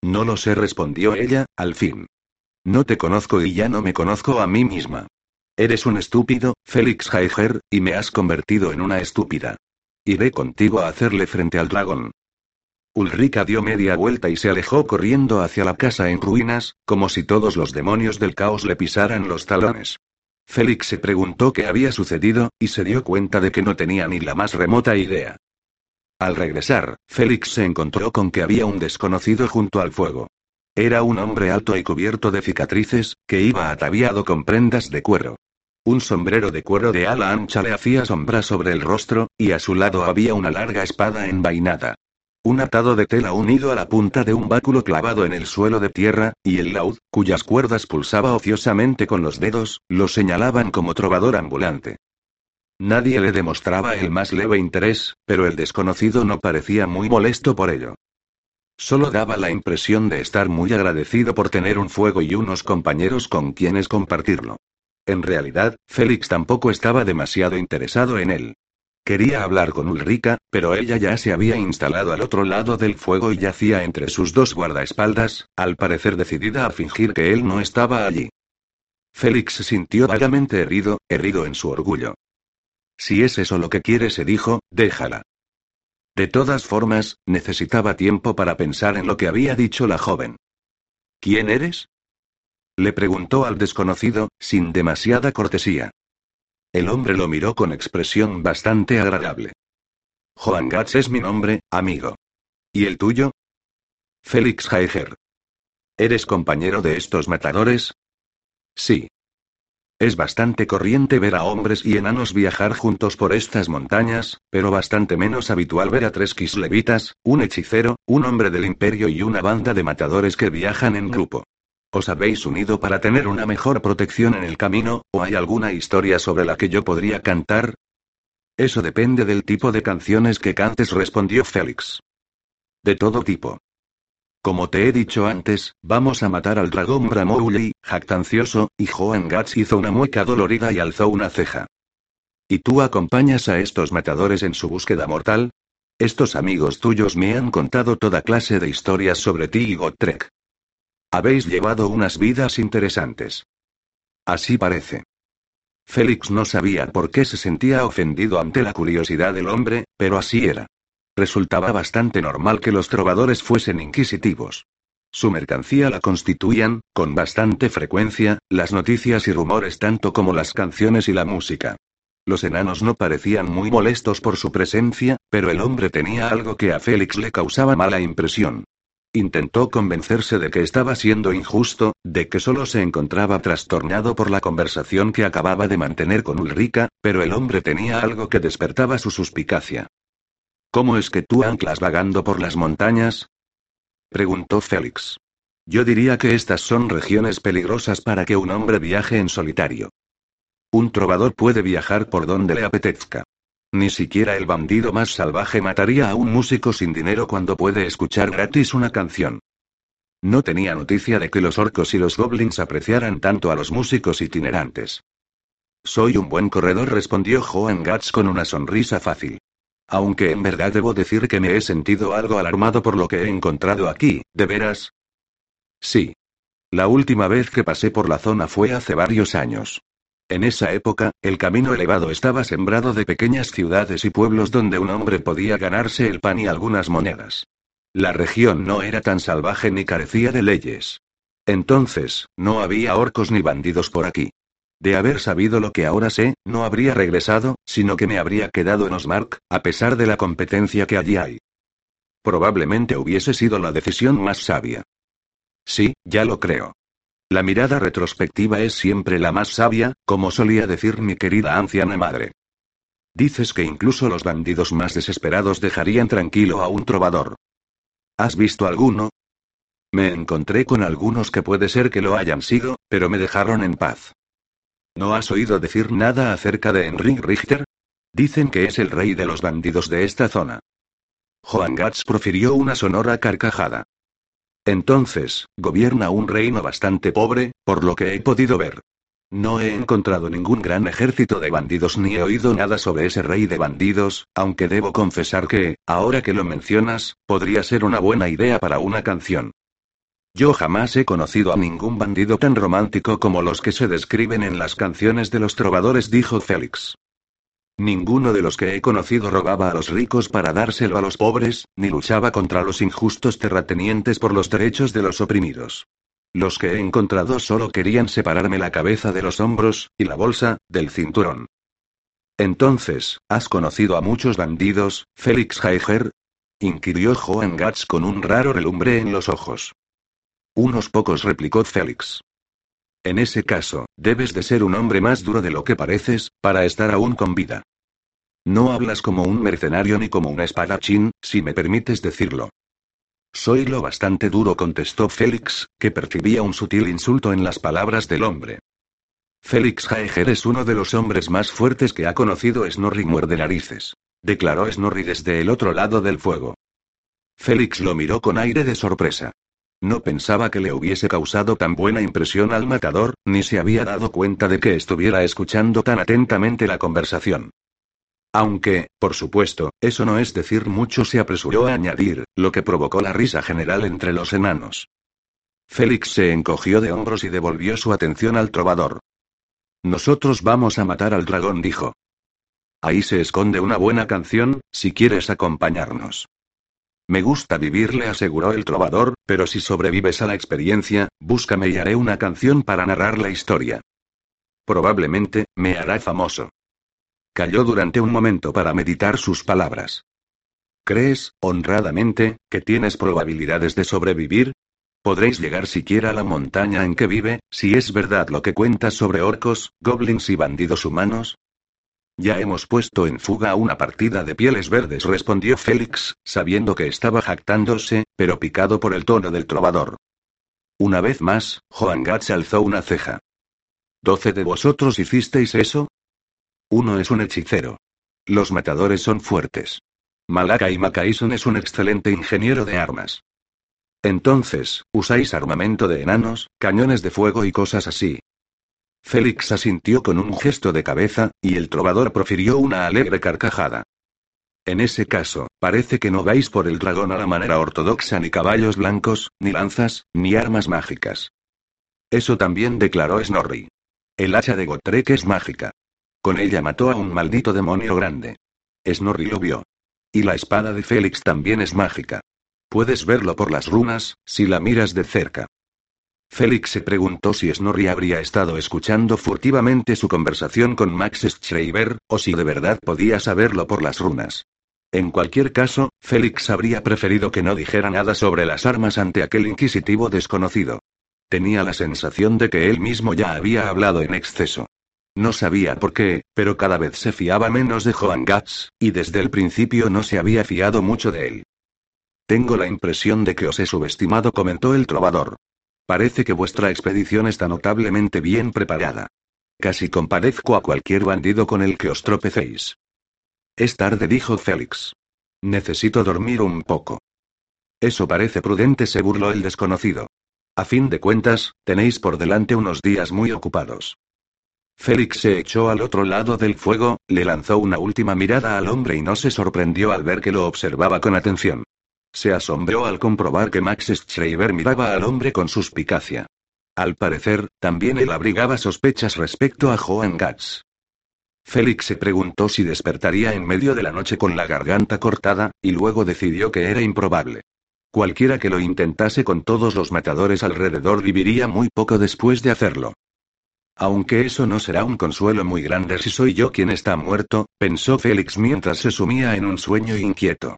No lo sé, respondió ella, al fin. No te conozco y ya no me conozco a mí misma. Eres un estúpido, Félix Heiger, y me has convertido en una estúpida. Iré contigo a hacerle frente al dragón. Ulrika dio media vuelta y se alejó corriendo hacia la casa en ruinas, como si todos los demonios del caos le pisaran los talones. Félix se preguntó qué había sucedido, y se dio cuenta de que no tenía ni la más remota idea. Al regresar, Félix se encontró con que había un desconocido junto al fuego. Era un hombre alto y cubierto de cicatrices, que iba ataviado con prendas de cuero. Un sombrero de cuero de ala ancha le hacía sombra sobre el rostro, y a su lado había una larga espada envainada. Un atado de tela unido a la punta de un báculo clavado en el suelo de tierra, y el laúd, cuyas cuerdas pulsaba ociosamente con los dedos, lo señalaban como trovador ambulante. Nadie le demostraba el más leve interés, pero el desconocido no parecía muy molesto por ello. Solo daba la impresión de estar muy agradecido por tener un fuego y unos compañeros con quienes compartirlo. En realidad, Félix tampoco estaba demasiado interesado en él. Quería hablar con Ulrika, pero ella ya se había instalado al otro lado del fuego y yacía entre sus dos guardaespaldas, al parecer decidida a fingir que él no estaba allí. Félix sintió vagamente herido, herido en su orgullo. Si es eso lo que quiere, se dijo, déjala. De todas formas, necesitaba tiempo para pensar en lo que había dicho la joven. ¿Quién eres? Le preguntó al desconocido, sin demasiada cortesía. El hombre lo miró con expresión bastante agradable. Joan Gatz es mi nombre, amigo. ¿Y el tuyo? Félix Heiger. ¿Eres compañero de estos matadores? Sí. Es bastante corriente ver a hombres y enanos viajar juntos por estas montañas, pero bastante menos habitual ver a tres kislevitas, un hechicero, un hombre del imperio y una banda de matadores que viajan en grupo. ¿Os habéis unido para tener una mejor protección en el camino, o hay alguna historia sobre la que yo podría cantar? Eso depende del tipo de canciones que cantes, respondió Félix. De todo tipo. Como te he dicho antes, vamos a matar al dragón Bramouli, jactancioso, y Joan Gats hizo una mueca dolorida y alzó una ceja. ¿Y tú acompañas a estos matadores en su búsqueda mortal? Estos amigos tuyos me han contado toda clase de historias sobre ti y Gotrek. Habéis llevado unas vidas interesantes. Así parece. Félix no sabía por qué se sentía ofendido ante la curiosidad del hombre, pero así era. Resultaba bastante normal que los trovadores fuesen inquisitivos. Su mercancía la constituían, con bastante frecuencia, las noticias y rumores tanto como las canciones y la música. Los enanos no parecían muy molestos por su presencia, pero el hombre tenía algo que a Félix le causaba mala impresión. Intentó convencerse de que estaba siendo injusto, de que solo se encontraba trastornado por la conversación que acababa de mantener con Ulrika, pero el hombre tenía algo que despertaba su suspicacia. ¿Cómo es que tú anclas vagando por las montañas? preguntó Félix. Yo diría que estas son regiones peligrosas para que un hombre viaje en solitario. Un trovador puede viajar por donde le apetezca. Ni siquiera el bandido más salvaje mataría a un músico sin dinero cuando puede escuchar gratis una canción. No tenía noticia de que los orcos y los goblins apreciaran tanto a los músicos itinerantes. Soy un buen corredor, respondió Joan Gats con una sonrisa fácil. Aunque en verdad debo decir que me he sentido algo alarmado por lo que he encontrado aquí, ¿de veras? Sí. La última vez que pasé por la zona fue hace varios años. En esa época, el camino elevado estaba sembrado de pequeñas ciudades y pueblos donde un hombre podía ganarse el pan y algunas monedas. La región no era tan salvaje ni carecía de leyes. Entonces, no había orcos ni bandidos por aquí. De haber sabido lo que ahora sé, no habría regresado, sino que me habría quedado en Osmark, a pesar de la competencia que allí hay. Probablemente hubiese sido la decisión más sabia. Sí, ya lo creo. La mirada retrospectiva es siempre la más sabia, como solía decir mi querida anciana madre. Dices que incluso los bandidos más desesperados dejarían tranquilo a un trovador. ¿Has visto alguno? Me encontré con algunos que puede ser que lo hayan sido, pero me dejaron en paz. ¿No has oído decir nada acerca de Henry Richter? Dicen que es el rey de los bandidos de esta zona. Joan Gats profirió una sonora carcajada. Entonces, gobierna un reino bastante pobre, por lo que he podido ver. No he encontrado ningún gran ejército de bandidos ni he oído nada sobre ese rey de bandidos, aunque debo confesar que, ahora que lo mencionas, podría ser una buena idea para una canción. Yo jamás he conocido a ningún bandido tan romántico como los que se describen en las canciones de los trovadores, dijo Félix. Ninguno de los que he conocido robaba a los ricos para dárselo a los pobres, ni luchaba contra los injustos terratenientes por los derechos de los oprimidos. Los que he encontrado solo querían separarme la cabeza de los hombros, y la bolsa, del cinturón. Entonces, ¿has conocido a muchos bandidos, Félix Heiger? inquirió Joan Gats con un raro relumbre en los ojos. Unos pocos, replicó Félix. En ese caso, debes de ser un hombre más duro de lo que pareces, para estar aún con vida. No hablas como un mercenario ni como un espadachín, si me permites decirlo. Soy lo bastante duro, contestó Félix, que percibía un sutil insulto en las palabras del hombre. Félix Jaeger es uno de los hombres más fuertes que ha conocido Snorri muerde narices. Declaró Snorri desde el otro lado del fuego. Félix lo miró con aire de sorpresa. No pensaba que le hubiese causado tan buena impresión al matador, ni se había dado cuenta de que estuviera escuchando tan atentamente la conversación. Aunque, por supuesto, eso no es decir mucho, se apresuró a añadir, lo que provocó la risa general entre los enanos. Félix se encogió de hombros y devolvió su atención al trovador. Nosotros vamos a matar al dragón, dijo. Ahí se esconde una buena canción, si quieres acompañarnos. Me gusta vivir, le aseguró el trovador, pero si sobrevives a la experiencia, búscame y haré una canción para narrar la historia. Probablemente, me hará famoso. Calló durante un momento para meditar sus palabras. ¿Crees, honradamente, que tienes probabilidades de sobrevivir? ¿Podréis llegar siquiera a la montaña en que vive, si es verdad lo que cuentas sobre orcos, goblins y bandidos humanos? Ya hemos puesto en fuga una partida de pieles verdes, respondió Félix, sabiendo que estaba jactándose, pero picado por el tono del trovador. Una vez más, Joan Gats alzó una ceja. ¿Doce de vosotros hicisteis eso? Uno es un hechicero. Los matadores son fuertes. Malaka y Macaison es un excelente ingeniero de armas. Entonces, usáis armamento de enanos, cañones de fuego y cosas así. Félix asintió con un gesto de cabeza, y el trovador profirió una alegre carcajada. En ese caso, parece que no vais por el dragón a la manera ortodoxa ni caballos blancos, ni lanzas, ni armas mágicas. Eso también declaró Snorri. El hacha de Gotrek es mágica. Con ella mató a un maldito demonio grande. Snorri lo vio. Y la espada de Félix también es mágica. Puedes verlo por las runas, si la miras de cerca. Félix se preguntó si Snorri habría estado escuchando furtivamente su conversación con Max Schreiber, o si de verdad podía saberlo por las runas. En cualquier caso, Félix habría preferido que no dijera nada sobre las armas ante aquel inquisitivo desconocido. Tenía la sensación de que él mismo ya había hablado en exceso. No sabía por qué, pero cada vez se fiaba menos de Joan Gats, y desde el principio no se había fiado mucho de él. Tengo la impresión de que os he subestimado, comentó el trovador. Parece que vuestra expedición está notablemente bien preparada. casi compadezco a cualquier bandido con el que os tropecéis. Es tarde, dijo Félix. Necesito dormir un poco. Eso parece prudente, se burló el desconocido. A fin de cuentas, tenéis por delante unos días muy ocupados. Félix se echó al otro lado del fuego, le lanzó una última mirada al hombre y no se sorprendió al ver que lo observaba con atención. Se asombró al comprobar que Max Schreiber miraba al hombre con suspicacia. Al parecer, también él abrigaba sospechas respecto a Joan Gatz. Félix se preguntó si despertaría en medio de la noche con la garganta cortada, y luego decidió que era improbable. Cualquiera que lo intentase con todos los matadores alrededor viviría muy poco después de hacerlo. Aunque eso no será un consuelo muy grande si soy yo quien está muerto, pensó Félix mientras se sumía en un sueño inquieto.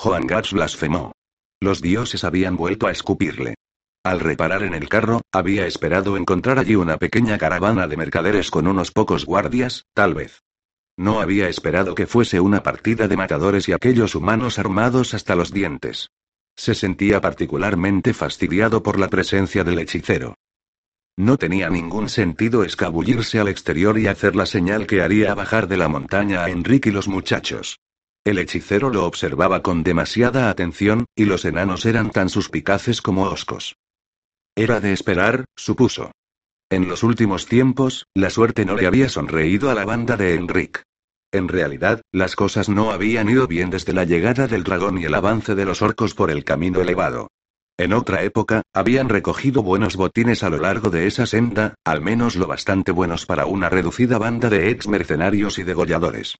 Joan Gats blasfemó. Los dioses habían vuelto a escupirle. Al reparar en el carro, había esperado encontrar allí una pequeña caravana de mercaderes con unos pocos guardias, tal vez. No había esperado que fuese una partida de matadores y aquellos humanos armados hasta los dientes. Se sentía particularmente fastidiado por la presencia del hechicero. No tenía ningún sentido escabullirse al exterior y hacer la señal que haría bajar de la montaña a Enrique y los muchachos. El hechicero lo observaba con demasiada atención, y los enanos eran tan suspicaces como oscos. Era de esperar, supuso. En los últimos tiempos, la suerte no le había sonreído a la banda de Enric. En realidad, las cosas no habían ido bien desde la llegada del dragón y el avance de los orcos por el camino elevado. En otra época, habían recogido buenos botines a lo largo de esa senda, al menos lo bastante buenos para una reducida banda de ex mercenarios y degolladores.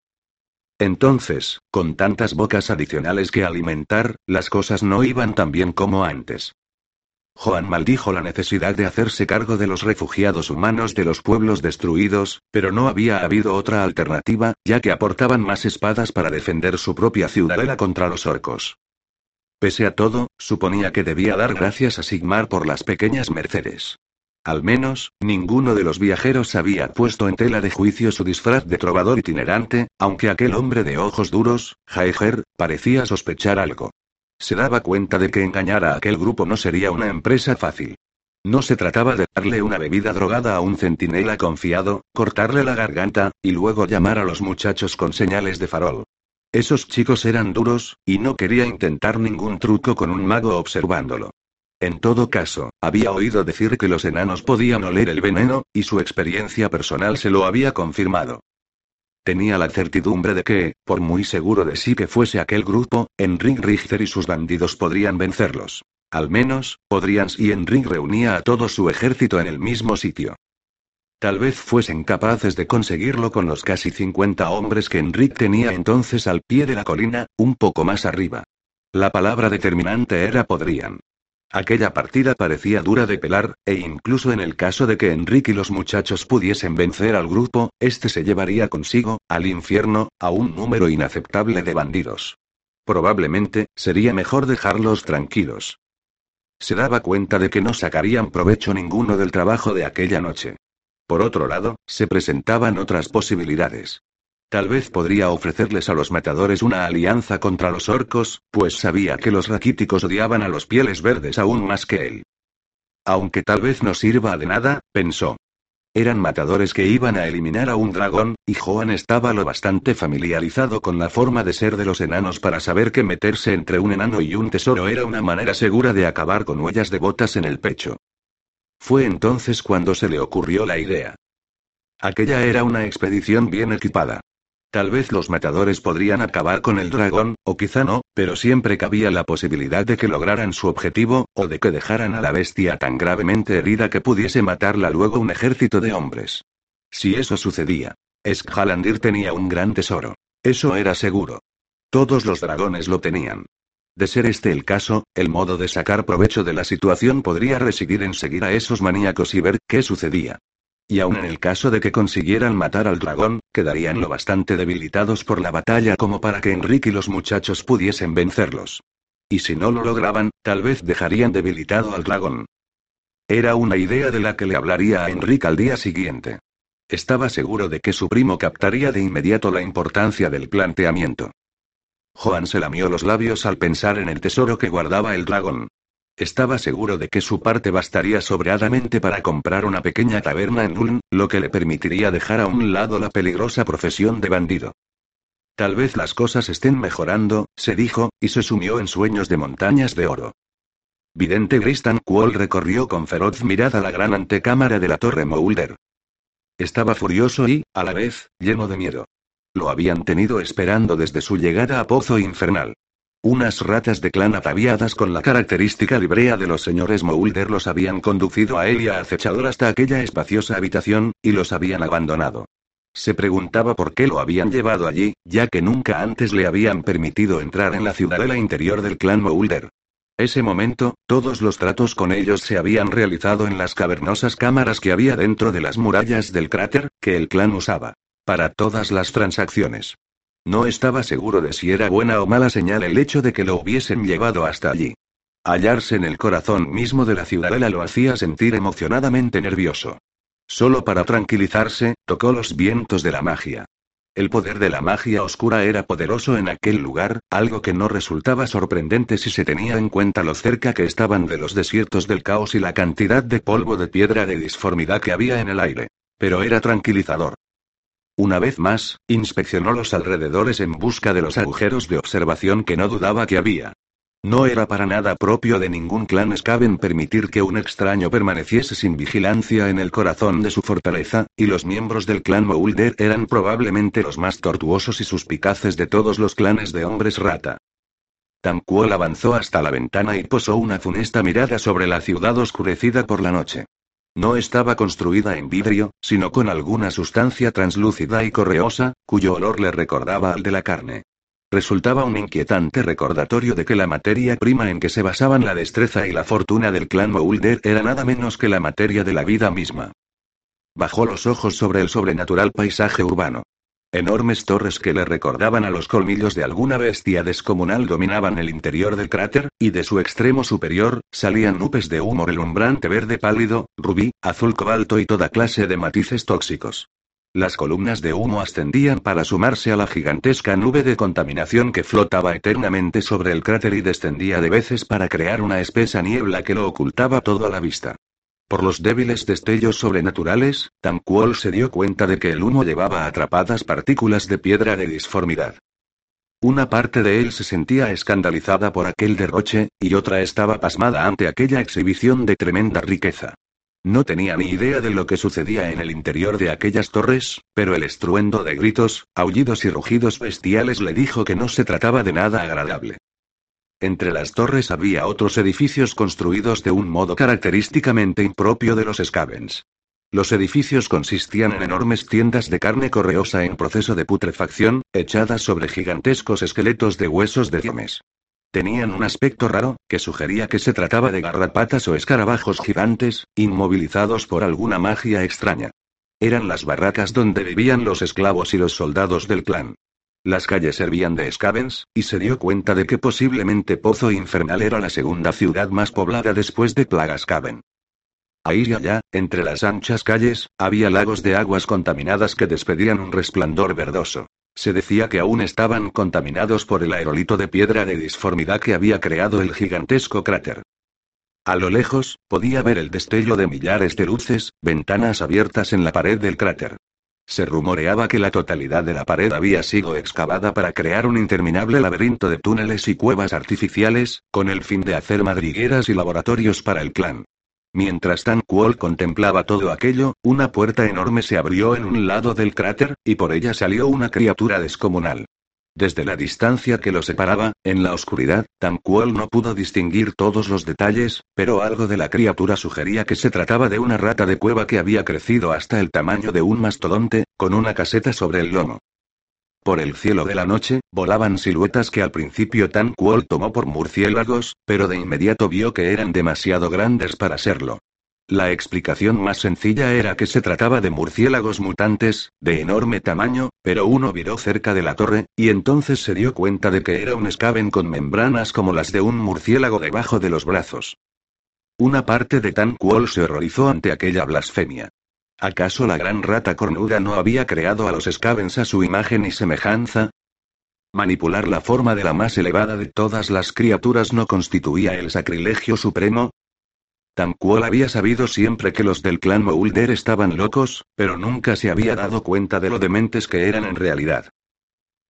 Entonces, con tantas bocas adicionales que alimentar, las cosas no iban tan bien como antes. Juan maldijo la necesidad de hacerse cargo de los refugiados humanos de los pueblos destruidos, pero no había habido otra alternativa, ya que aportaban más espadas para defender su propia ciudadela contra los orcos. Pese a todo, suponía que debía dar gracias a Sigmar por las pequeñas mercedes. Al menos, ninguno de los viajeros había puesto en tela de juicio su disfraz de trovador itinerante, aunque aquel hombre de ojos duros, Jaeger, parecía sospechar algo. Se daba cuenta de que engañar a aquel grupo no sería una empresa fácil. No se trataba de darle una bebida drogada a un centinela confiado, cortarle la garganta, y luego llamar a los muchachos con señales de farol. Esos chicos eran duros, y no quería intentar ningún truco con un mago observándolo. En todo caso, había oído decir que los enanos podían oler el veneno, y su experiencia personal se lo había confirmado. Tenía la certidumbre de que, por muy seguro de sí que fuese aquel grupo, Enric Richter y sus bandidos podrían vencerlos. Al menos, podrían si Enric reunía a todo su ejército en el mismo sitio. Tal vez fuesen capaces de conseguirlo con los casi 50 hombres que Enric tenía entonces al pie de la colina, un poco más arriba. La palabra determinante era podrían. Aquella partida parecía dura de pelar, e incluso en el caso de que Enrique y los muchachos pudiesen vencer al grupo, este se llevaría consigo, al infierno, a un número inaceptable de bandidos. Probablemente, sería mejor dejarlos tranquilos. Se daba cuenta de que no sacarían provecho ninguno del trabajo de aquella noche. Por otro lado, se presentaban otras posibilidades. Tal vez podría ofrecerles a los matadores una alianza contra los orcos, pues sabía que los raquíticos odiaban a los pieles verdes aún más que él. Aunque tal vez no sirva de nada, pensó. Eran matadores que iban a eliminar a un dragón, y Joan estaba lo bastante familiarizado con la forma de ser de los enanos para saber que meterse entre un enano y un tesoro era una manera segura de acabar con huellas de botas en el pecho. Fue entonces cuando se le ocurrió la idea. Aquella era una expedición bien equipada. Tal vez los matadores podrían acabar con el dragón, o quizá no, pero siempre cabía la posibilidad de que lograran su objetivo, o de que dejaran a la bestia tan gravemente herida que pudiese matarla luego un ejército de hombres. Si eso sucedía, Skhalandir tenía un gran tesoro. Eso era seguro. Todos los dragones lo tenían. De ser este el caso, el modo de sacar provecho de la situación podría residir en seguir a esos maníacos y ver qué sucedía. Y aun en el caso de que consiguieran matar al dragón, quedarían lo bastante debilitados por la batalla como para que Enrique y los muchachos pudiesen vencerlos. Y si no lo lograban, tal vez dejarían debilitado al dragón. Era una idea de la que le hablaría a Enrique al día siguiente. Estaba seguro de que su primo captaría de inmediato la importancia del planteamiento. Juan se lamió los labios al pensar en el tesoro que guardaba el dragón. Estaba seguro de que su parte bastaría sobradamente para comprar una pequeña taberna en Ulm, lo que le permitiría dejar a un lado la peligrosa profesión de bandido. Tal vez las cosas estén mejorando, se dijo, y se sumió en sueños de montañas de oro. Vidente Gristan Quall recorrió con feroz mirada la gran antecámara de la torre Moulder. Estaba furioso y, a la vez, lleno de miedo. Lo habían tenido esperando desde su llegada a Pozo Infernal. Unas ratas de clan ataviadas con la característica librea de los señores Moulder los habían conducido a él y a acechador hasta aquella espaciosa habitación, y los habían abandonado. Se preguntaba por qué lo habían llevado allí, ya que nunca antes le habían permitido entrar en la ciudadela interior del clan Moulder. Ese momento, todos los tratos con ellos se habían realizado en las cavernosas cámaras que había dentro de las murallas del cráter, que el clan usaba. Para todas las transacciones. No estaba seguro de si era buena o mala señal el hecho de que lo hubiesen llevado hasta allí. Hallarse en el corazón mismo de la ciudadela lo hacía sentir emocionadamente nervioso. Solo para tranquilizarse, tocó los vientos de la magia. El poder de la magia oscura era poderoso en aquel lugar, algo que no resultaba sorprendente si se tenía en cuenta lo cerca que estaban de los desiertos del caos y la cantidad de polvo de piedra de disformidad que había en el aire. Pero era tranquilizador. Una vez más, inspeccionó los alrededores en busca de los agujeros de observación que no dudaba que había. No era para nada propio de ningún clan Skaven permitir que un extraño permaneciese sin vigilancia en el corazón de su fortaleza, y los miembros del clan Moulder eran probablemente los más tortuosos y suspicaces de todos los clanes de hombres rata. Tamquol avanzó hasta la ventana y posó una funesta mirada sobre la ciudad oscurecida por la noche. No estaba construida en vidrio, sino con alguna sustancia translúcida y correosa, cuyo olor le recordaba al de la carne. Resultaba un inquietante recordatorio de que la materia prima en que se basaban la destreza y la fortuna del clan Moulder era nada menos que la materia de la vida misma. Bajó los ojos sobre el sobrenatural paisaje urbano. Enormes torres que le recordaban a los colmillos de alguna bestia descomunal dominaban el interior del cráter, y de su extremo superior, salían nubes de humo relumbrante verde pálido, rubí, azul cobalto y toda clase de matices tóxicos. Las columnas de humo ascendían para sumarse a la gigantesca nube de contaminación que flotaba eternamente sobre el cráter y descendía de veces para crear una espesa niebla que lo ocultaba todo a la vista. Por los débiles destellos sobrenaturales, Tamquol se dio cuenta de que el humo llevaba atrapadas partículas de piedra de disformidad. Una parte de él se sentía escandalizada por aquel derroche, y otra estaba pasmada ante aquella exhibición de tremenda riqueza. No tenía ni idea de lo que sucedía en el interior de aquellas torres, pero el estruendo de gritos, aullidos y rugidos bestiales le dijo que no se trataba de nada agradable. Entre las torres había otros edificios construidos de un modo característicamente impropio de los Scavens. Los edificios consistían en enormes tiendas de carne correosa en proceso de putrefacción, echadas sobre gigantescos esqueletos de huesos de diomes. Tenían un aspecto raro, que sugería que se trataba de garrapatas o escarabajos gigantes, inmovilizados por alguna magia extraña. Eran las barracas donde vivían los esclavos y los soldados del clan. Las calles servían de scavens, y se dio cuenta de que posiblemente Pozo Infernal era la segunda ciudad más poblada después de Plagascaven. Ahí y allá, entre las anchas calles, había lagos de aguas contaminadas que despedían un resplandor verdoso. Se decía que aún estaban contaminados por el aerolito de piedra de disformidad que había creado el gigantesco cráter. A lo lejos, podía ver el destello de millares de luces, ventanas abiertas en la pared del cráter. Se rumoreaba que la totalidad de la pared había sido excavada para crear un interminable laberinto de túneles y cuevas artificiales, con el fin de hacer madrigueras y laboratorios para el clan. Mientras Tan Quol contemplaba todo aquello, una puerta enorme se abrió en un lado del cráter, y por ella salió una criatura descomunal. Desde la distancia que lo separaba, en la oscuridad, Tamquol no pudo distinguir todos los detalles, pero algo de la criatura sugería que se trataba de una rata de cueva que había crecido hasta el tamaño de un mastodonte, con una caseta sobre el lomo. Por el cielo de la noche, volaban siluetas que al principio Tamquol tomó por murciélagos, pero de inmediato vio que eran demasiado grandes para serlo. La explicación más sencilla era que se trataba de murciélagos mutantes, de enorme tamaño, pero uno viró cerca de la torre, y entonces se dio cuenta de que era un escaven con membranas como las de un murciélago debajo de los brazos. Una parte de Tan Quol se horrorizó ante aquella blasfemia. ¿Acaso la gran rata cornuda no había creado a los Scavens a su imagen y semejanza? ¿Manipular la forma de la más elevada de todas las criaturas no constituía el sacrilegio supremo? Tamquol había sabido siempre que los del clan Moulder estaban locos, pero nunca se había dado cuenta de lo dementes que eran en realidad.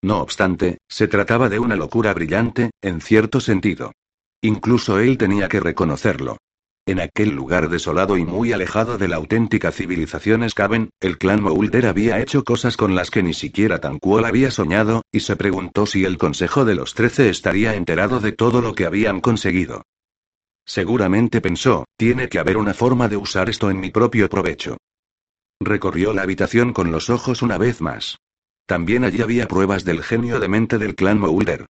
No obstante, se trataba de una locura brillante, en cierto sentido. Incluso él tenía que reconocerlo. En aquel lugar desolado y muy alejado de la auténtica civilización Skaven, el clan Moulder había hecho cosas con las que ni siquiera Tanquol había soñado, y se preguntó si el Consejo de los Trece estaría enterado de todo lo que habían conseguido. Seguramente pensó, tiene que haber una forma de usar esto en mi propio provecho. Recorrió la habitación con los ojos una vez más. También allí había pruebas del genio de mente del clan Moulder.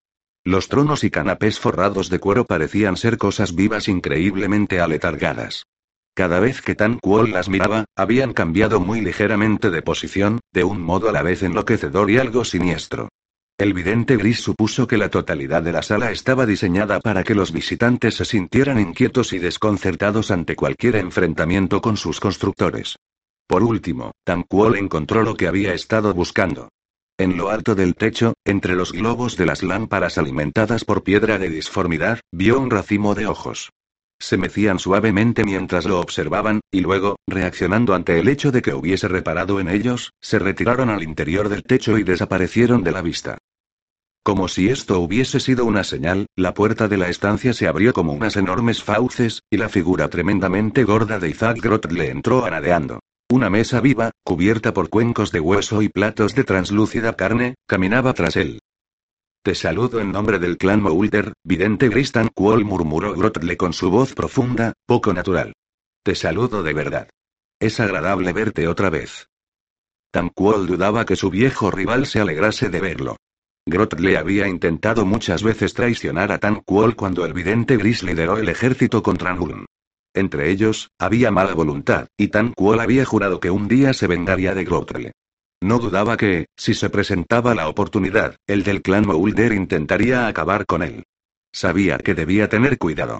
Los tronos y canapés forrados de cuero parecían ser cosas vivas increíblemente aletargadas. Cada vez que Tan Kuol las miraba, habían cambiado muy ligeramente de posición, de un modo a la vez enloquecedor y algo siniestro. El vidente gris supuso que la totalidad de la sala estaba diseñada para que los visitantes se sintieran inquietos y desconcertados ante cualquier enfrentamiento con sus constructores. Por último, Tan Kuol encontró lo que había estado buscando. En lo alto del techo, entre los globos de las lámparas alimentadas por piedra de disformidad, vio un racimo de ojos. Se mecían suavemente mientras lo observaban, y luego, reaccionando ante el hecho de que hubiese reparado en ellos, se retiraron al interior del techo y desaparecieron de la vista. Como si esto hubiese sido una señal, la puerta de la estancia se abrió como unas enormes fauces, y la figura tremendamente gorda de Isaac Grot le entró anadeando. Una mesa viva, cubierta por cuencos de hueso y platos de translúcida carne, caminaba tras él. Te saludo en nombre del clan Moulder, vidente Gristan Quol murmuró Grotle con su voz profunda, poco natural. Te saludo de verdad. Es agradable verte otra vez. Tanquol dudaba que su viejo rival se alegrase de verlo. Grotle había intentado muchas veces traicionar a Tanquol cuando el vidente gris lideró el ejército contra Nuln. Entre ellos, había mala voluntad, y Tan Kuol había jurado que un día se vengaría de Grotle. No dudaba que, si se presentaba la oportunidad, el del clan Moulder intentaría acabar con él. Sabía que debía tener cuidado.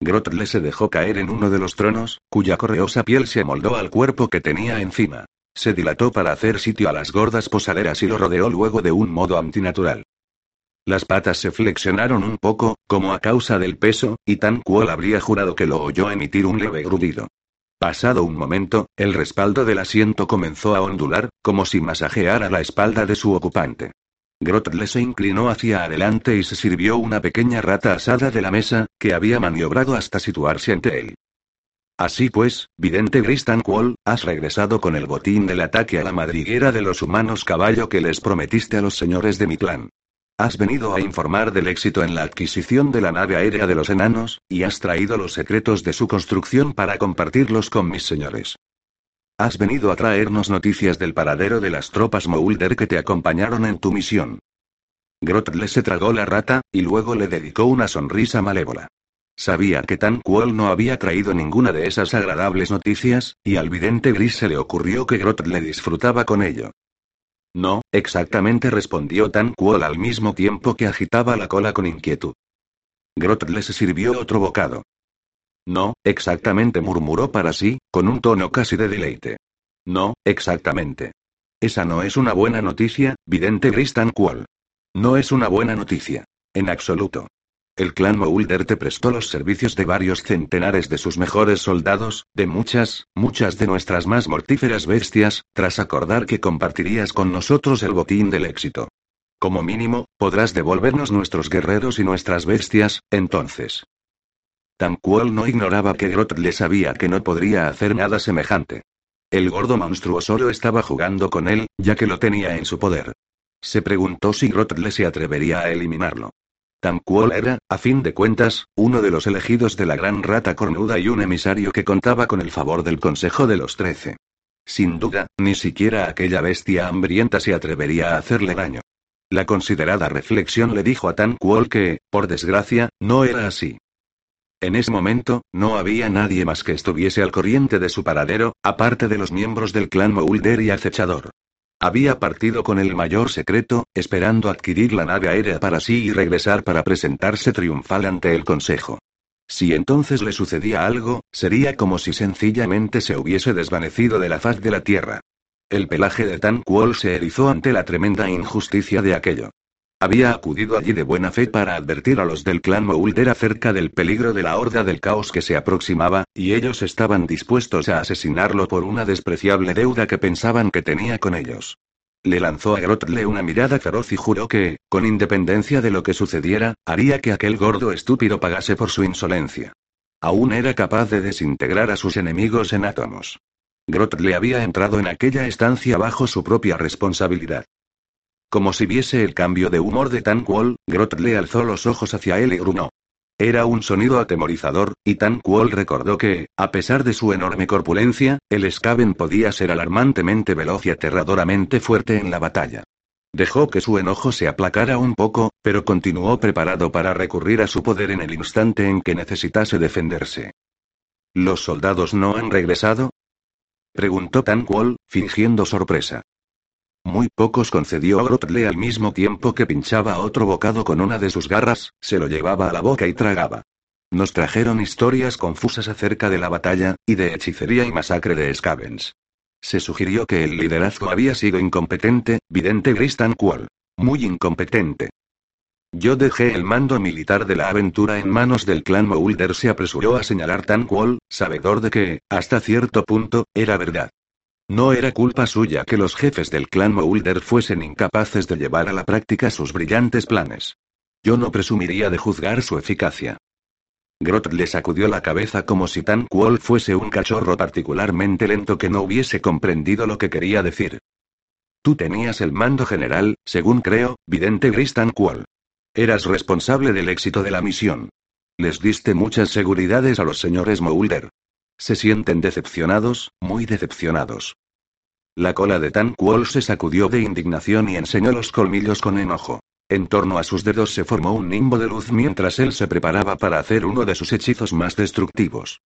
Grotle se dejó caer en uno de los tronos, cuya correosa piel se amoldó al cuerpo que tenía encima. Se dilató para hacer sitio a las gordas posaderas y lo rodeó luego de un modo antinatural. Las patas se flexionaron un poco, como a causa del peso, y Tan Kuol habría jurado que lo oyó emitir un leve grudido. Pasado un momento, el respaldo del asiento comenzó a ondular, como si masajeara la espalda de su ocupante. Grotle se inclinó hacia adelante y se sirvió una pequeña rata asada de la mesa, que había maniobrado hasta situarse ante él. Así pues, vidente Gristan Quol, has regresado con el botín del ataque a la madriguera de los humanos caballo que les prometiste a los señores de mi clan. Has venido a informar del éxito en la adquisición de la nave aérea de los enanos, y has traído los secretos de su construcción para compartirlos con mis señores. Has venido a traernos noticias del paradero de las tropas Moulder que te acompañaron en tu misión. Grotle se tragó la rata, y luego le dedicó una sonrisa malévola. Sabía que Tan Kuol no había traído ninguna de esas agradables noticias, y al vidente gris se le ocurrió que Grotle disfrutaba con ello. No, exactamente respondió Tan Kuol al mismo tiempo que agitaba la cola con inquietud. Grotle se sirvió otro bocado. No, exactamente murmuró para sí, con un tono casi de deleite. No, exactamente. Esa no es una buena noticia, vidente Gris Tan Kuol. No es una buena noticia. En absoluto. El clan Moulder te prestó los servicios de varios centenares de sus mejores soldados, de muchas, muchas de nuestras más mortíferas bestias, tras acordar que compartirías con nosotros el botín del éxito. Como mínimo, podrás devolvernos nuestros guerreros y nuestras bestias, entonces. Tanquol no ignoraba que Grot le sabía que no podría hacer nada semejante. El gordo monstruo solo estaba jugando con él, ya que lo tenía en su poder. Se preguntó si Grotle se atrevería a eliminarlo. Tamquol era, a fin de cuentas, uno de los elegidos de la gran rata cornuda y un emisario que contaba con el favor del Consejo de los Trece. Sin duda, ni siquiera aquella bestia hambrienta se atrevería a hacerle daño. La considerada reflexión le dijo a Tan que, por desgracia, no era así. En ese momento, no había nadie más que estuviese al corriente de su paradero, aparte de los miembros del clan Moulder y acechador. Había partido con el mayor secreto, esperando adquirir la nave aérea para sí y regresar para presentarse triunfal ante el Consejo. Si entonces le sucedía algo, sería como si sencillamente se hubiese desvanecido de la faz de la Tierra. El pelaje de Tan Kuol se erizó ante la tremenda injusticia de aquello. Había acudido allí de buena fe para advertir a los del clan Moulder acerca del peligro de la horda del caos que se aproximaba, y ellos estaban dispuestos a asesinarlo por una despreciable deuda que pensaban que tenía con ellos. Le lanzó a Grotle una mirada feroz y juró que, con independencia de lo que sucediera, haría que aquel gordo estúpido pagase por su insolencia. Aún era capaz de desintegrar a sus enemigos en átomos. Grotle había entrado en aquella estancia bajo su propia responsabilidad. Como si viese el cambio de humor de Tanquol, Grot le alzó los ojos hacia él y grunó. Era un sonido atemorizador, y Tanquol recordó que, a pesar de su enorme corpulencia, el Skaven podía ser alarmantemente veloz y aterradoramente fuerte en la batalla. Dejó que su enojo se aplacara un poco, pero continuó preparado para recurrir a su poder en el instante en que necesitase defenderse. ¿Los soldados no han regresado? preguntó Tanquol, fingiendo sorpresa. Muy pocos concedió a Grotle al mismo tiempo que pinchaba otro bocado con una de sus garras, se lo llevaba a la boca y tragaba. Nos trajeron historias confusas acerca de la batalla, y de hechicería y masacre de Scavens. Se sugirió que el liderazgo había sido incompetente, vidente Gristan Qual. Muy incompetente. Yo dejé el mando militar de la aventura en manos del clan Moulder, se apresuró a señalar Tan sabedor de que, hasta cierto punto, era verdad. No era culpa suya que los jefes del clan Moulder fuesen incapaces de llevar a la práctica sus brillantes planes. Yo no presumiría de juzgar su eficacia. Grot le sacudió la cabeza como si Tan Quol fuese un cachorro particularmente lento que no hubiese comprendido lo que quería decir. Tú tenías el mando general, según creo, vidente Gris Tan. Eras responsable del éxito de la misión. Les diste muchas seguridades a los señores Moulder. Se sienten decepcionados, muy decepcionados. La cola de Tan Quol se sacudió de indignación y enseñó los colmillos con enojo. En torno a sus dedos se formó un nimbo de luz mientras él se preparaba para hacer uno de sus hechizos más destructivos.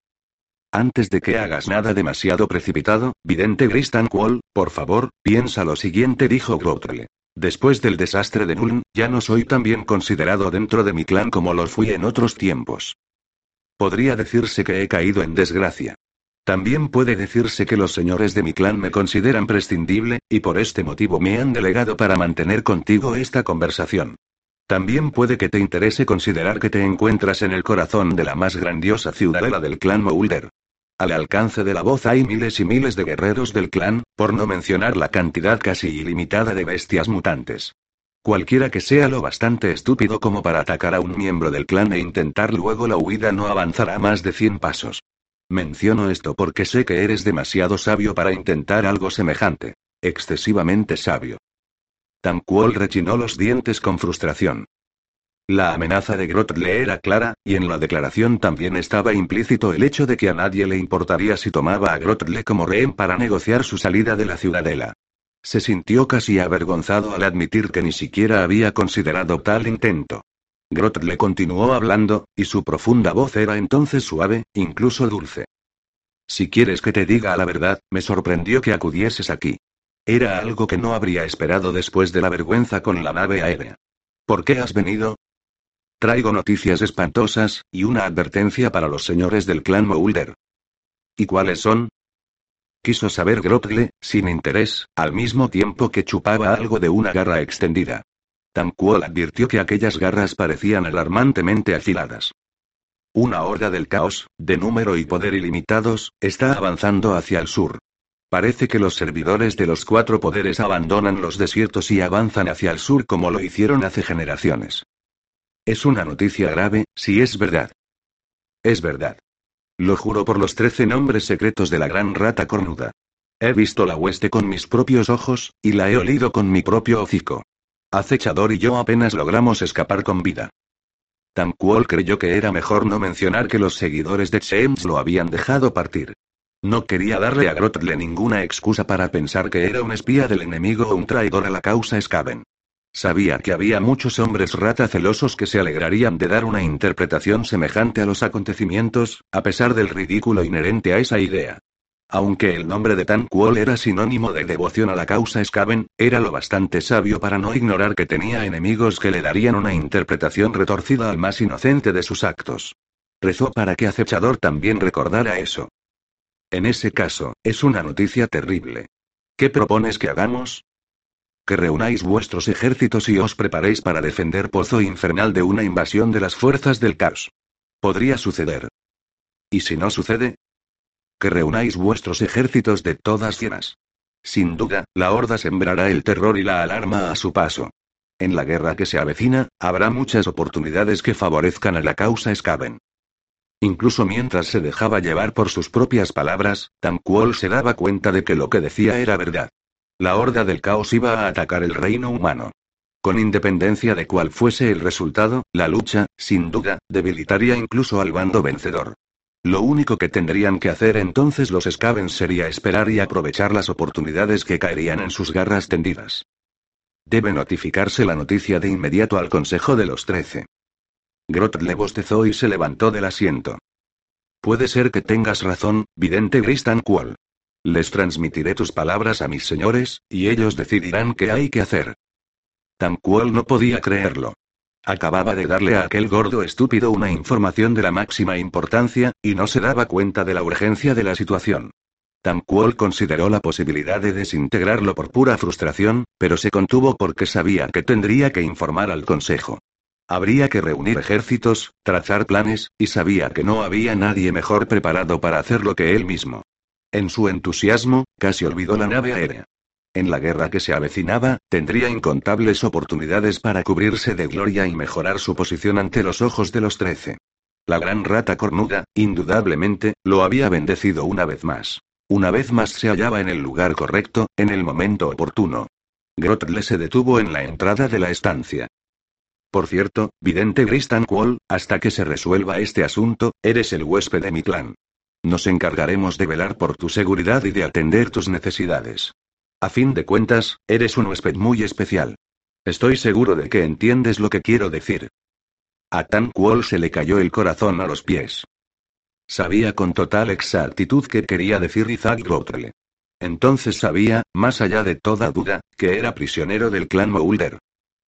Antes de que hagas nada demasiado precipitado, vidente Gris Quol, por favor, piensa lo siguiente, dijo Grotle. Después del desastre de Nuln, ya no soy tan bien considerado dentro de mi clan como lo fui en otros tiempos. Podría decirse que he caído en desgracia. También puede decirse que los señores de mi clan me consideran prescindible, y por este motivo me han delegado para mantener contigo esta conversación. También puede que te interese considerar que te encuentras en el corazón de la más grandiosa ciudadela del clan Moulder. Al alcance de la voz hay miles y miles de guerreros del clan, por no mencionar la cantidad casi ilimitada de bestias mutantes. Cualquiera que sea lo bastante estúpido como para atacar a un miembro del clan e intentar luego la huida no avanzará más de 100 pasos. Menciono esto porque sé que eres demasiado sabio para intentar algo semejante. Excesivamente sabio. Tanquol rechinó los dientes con frustración. La amenaza de Grotle era clara, y en la declaración también estaba implícito el hecho de que a nadie le importaría si tomaba a Grotle como rehén para negociar su salida de la ciudadela. Se sintió casi avergonzado al admitir que ni siquiera había considerado tal intento. Grot le continuó hablando, y su profunda voz era entonces suave, incluso dulce. Si quieres que te diga la verdad, me sorprendió que acudieses aquí. Era algo que no habría esperado después de la vergüenza con la nave aérea. ¿Por qué has venido? Traigo noticias espantosas, y una advertencia para los señores del clan Moulder. ¿Y cuáles son? Quiso saber Grotle, sin interés, al mismo tiempo que chupaba algo de una garra extendida. Tamquol advirtió que aquellas garras parecían alarmantemente afiladas. Una horda del caos, de número y poder ilimitados, está avanzando hacia el sur. Parece que los servidores de los cuatro poderes abandonan los desiertos y avanzan hacia el sur como lo hicieron hace generaciones. Es una noticia grave, si es verdad. Es verdad. Lo juro por los trece nombres secretos de la gran rata cornuda. He visto la hueste con mis propios ojos, y la he olido con mi propio hocico. Acechador y yo apenas logramos escapar con vida. Tamquol creyó que era mejor no mencionar que los seguidores de James lo habían dejado partir. No quería darle a Grotle ninguna excusa para pensar que era un espía del enemigo o un traidor a la causa Skaven. Sabía que había muchos hombres rata celosos que se alegrarían de dar una interpretación semejante a los acontecimientos, a pesar del ridículo inherente a esa idea. Aunque el nombre de Tan Quol era sinónimo de devoción a la causa Skaven, era lo bastante sabio para no ignorar que tenía enemigos que le darían una interpretación retorcida al más inocente de sus actos. Rezó para que Acechador también recordara eso. En ese caso, es una noticia terrible. ¿Qué propones que hagamos? Que reunáis vuestros ejércitos y os preparéis para defender Pozo Infernal de una invasión de las fuerzas del caos. Podría suceder. ¿Y si no sucede? Que reunáis vuestros ejércitos de todas llenas. Sin duda, la horda sembrará el terror y la alarma a su paso. En la guerra que se avecina, habrá muchas oportunidades que favorezcan a la causa Skaven. Incluso mientras se dejaba llevar por sus propias palabras, Tamquol se daba cuenta de que lo que decía era verdad. La horda del caos iba a atacar el reino humano. Con independencia de cuál fuese el resultado, la lucha, sin duda, debilitaría incluso al bando vencedor. Lo único que tendrían que hacer entonces los Skaven sería esperar y aprovechar las oportunidades que caerían en sus garras tendidas. Debe notificarse la noticia de inmediato al Consejo de los Trece. Grot le bostezó y se levantó del asiento. Puede ser que tengas razón, vidente Gristan Qual. Les transmitiré tus palabras a mis señores, y ellos decidirán qué hay que hacer. Tamqual no podía creerlo. Acababa de darle a aquel gordo estúpido una información de la máxima importancia, y no se daba cuenta de la urgencia de la situación. Tamqual consideró la posibilidad de desintegrarlo por pura frustración, pero se contuvo porque sabía que tendría que informar al consejo. Habría que reunir ejércitos, trazar planes, y sabía que no había nadie mejor preparado para hacerlo que él mismo. En su entusiasmo, casi olvidó la nave aérea. En la guerra que se avecinaba, tendría incontables oportunidades para cubrirse de gloria y mejorar su posición ante los ojos de los trece. La gran rata cornuda, indudablemente, lo había bendecido una vez más. Una vez más se hallaba en el lugar correcto, en el momento oportuno. Grotle se detuvo en la entrada de la estancia. Por cierto, vidente Gristan Quall, hasta que se resuelva este asunto, eres el huésped de mi clan. Nos encargaremos de velar por tu seguridad y de atender tus necesidades. A fin de cuentas, eres un huésped muy especial. Estoy seguro de que entiendes lo que quiero decir. A Tan Quol se le cayó el corazón a los pies. Sabía con total exactitud qué quería decir Isaac. Entonces sabía, más allá de toda duda, que era prisionero del clan Moulder.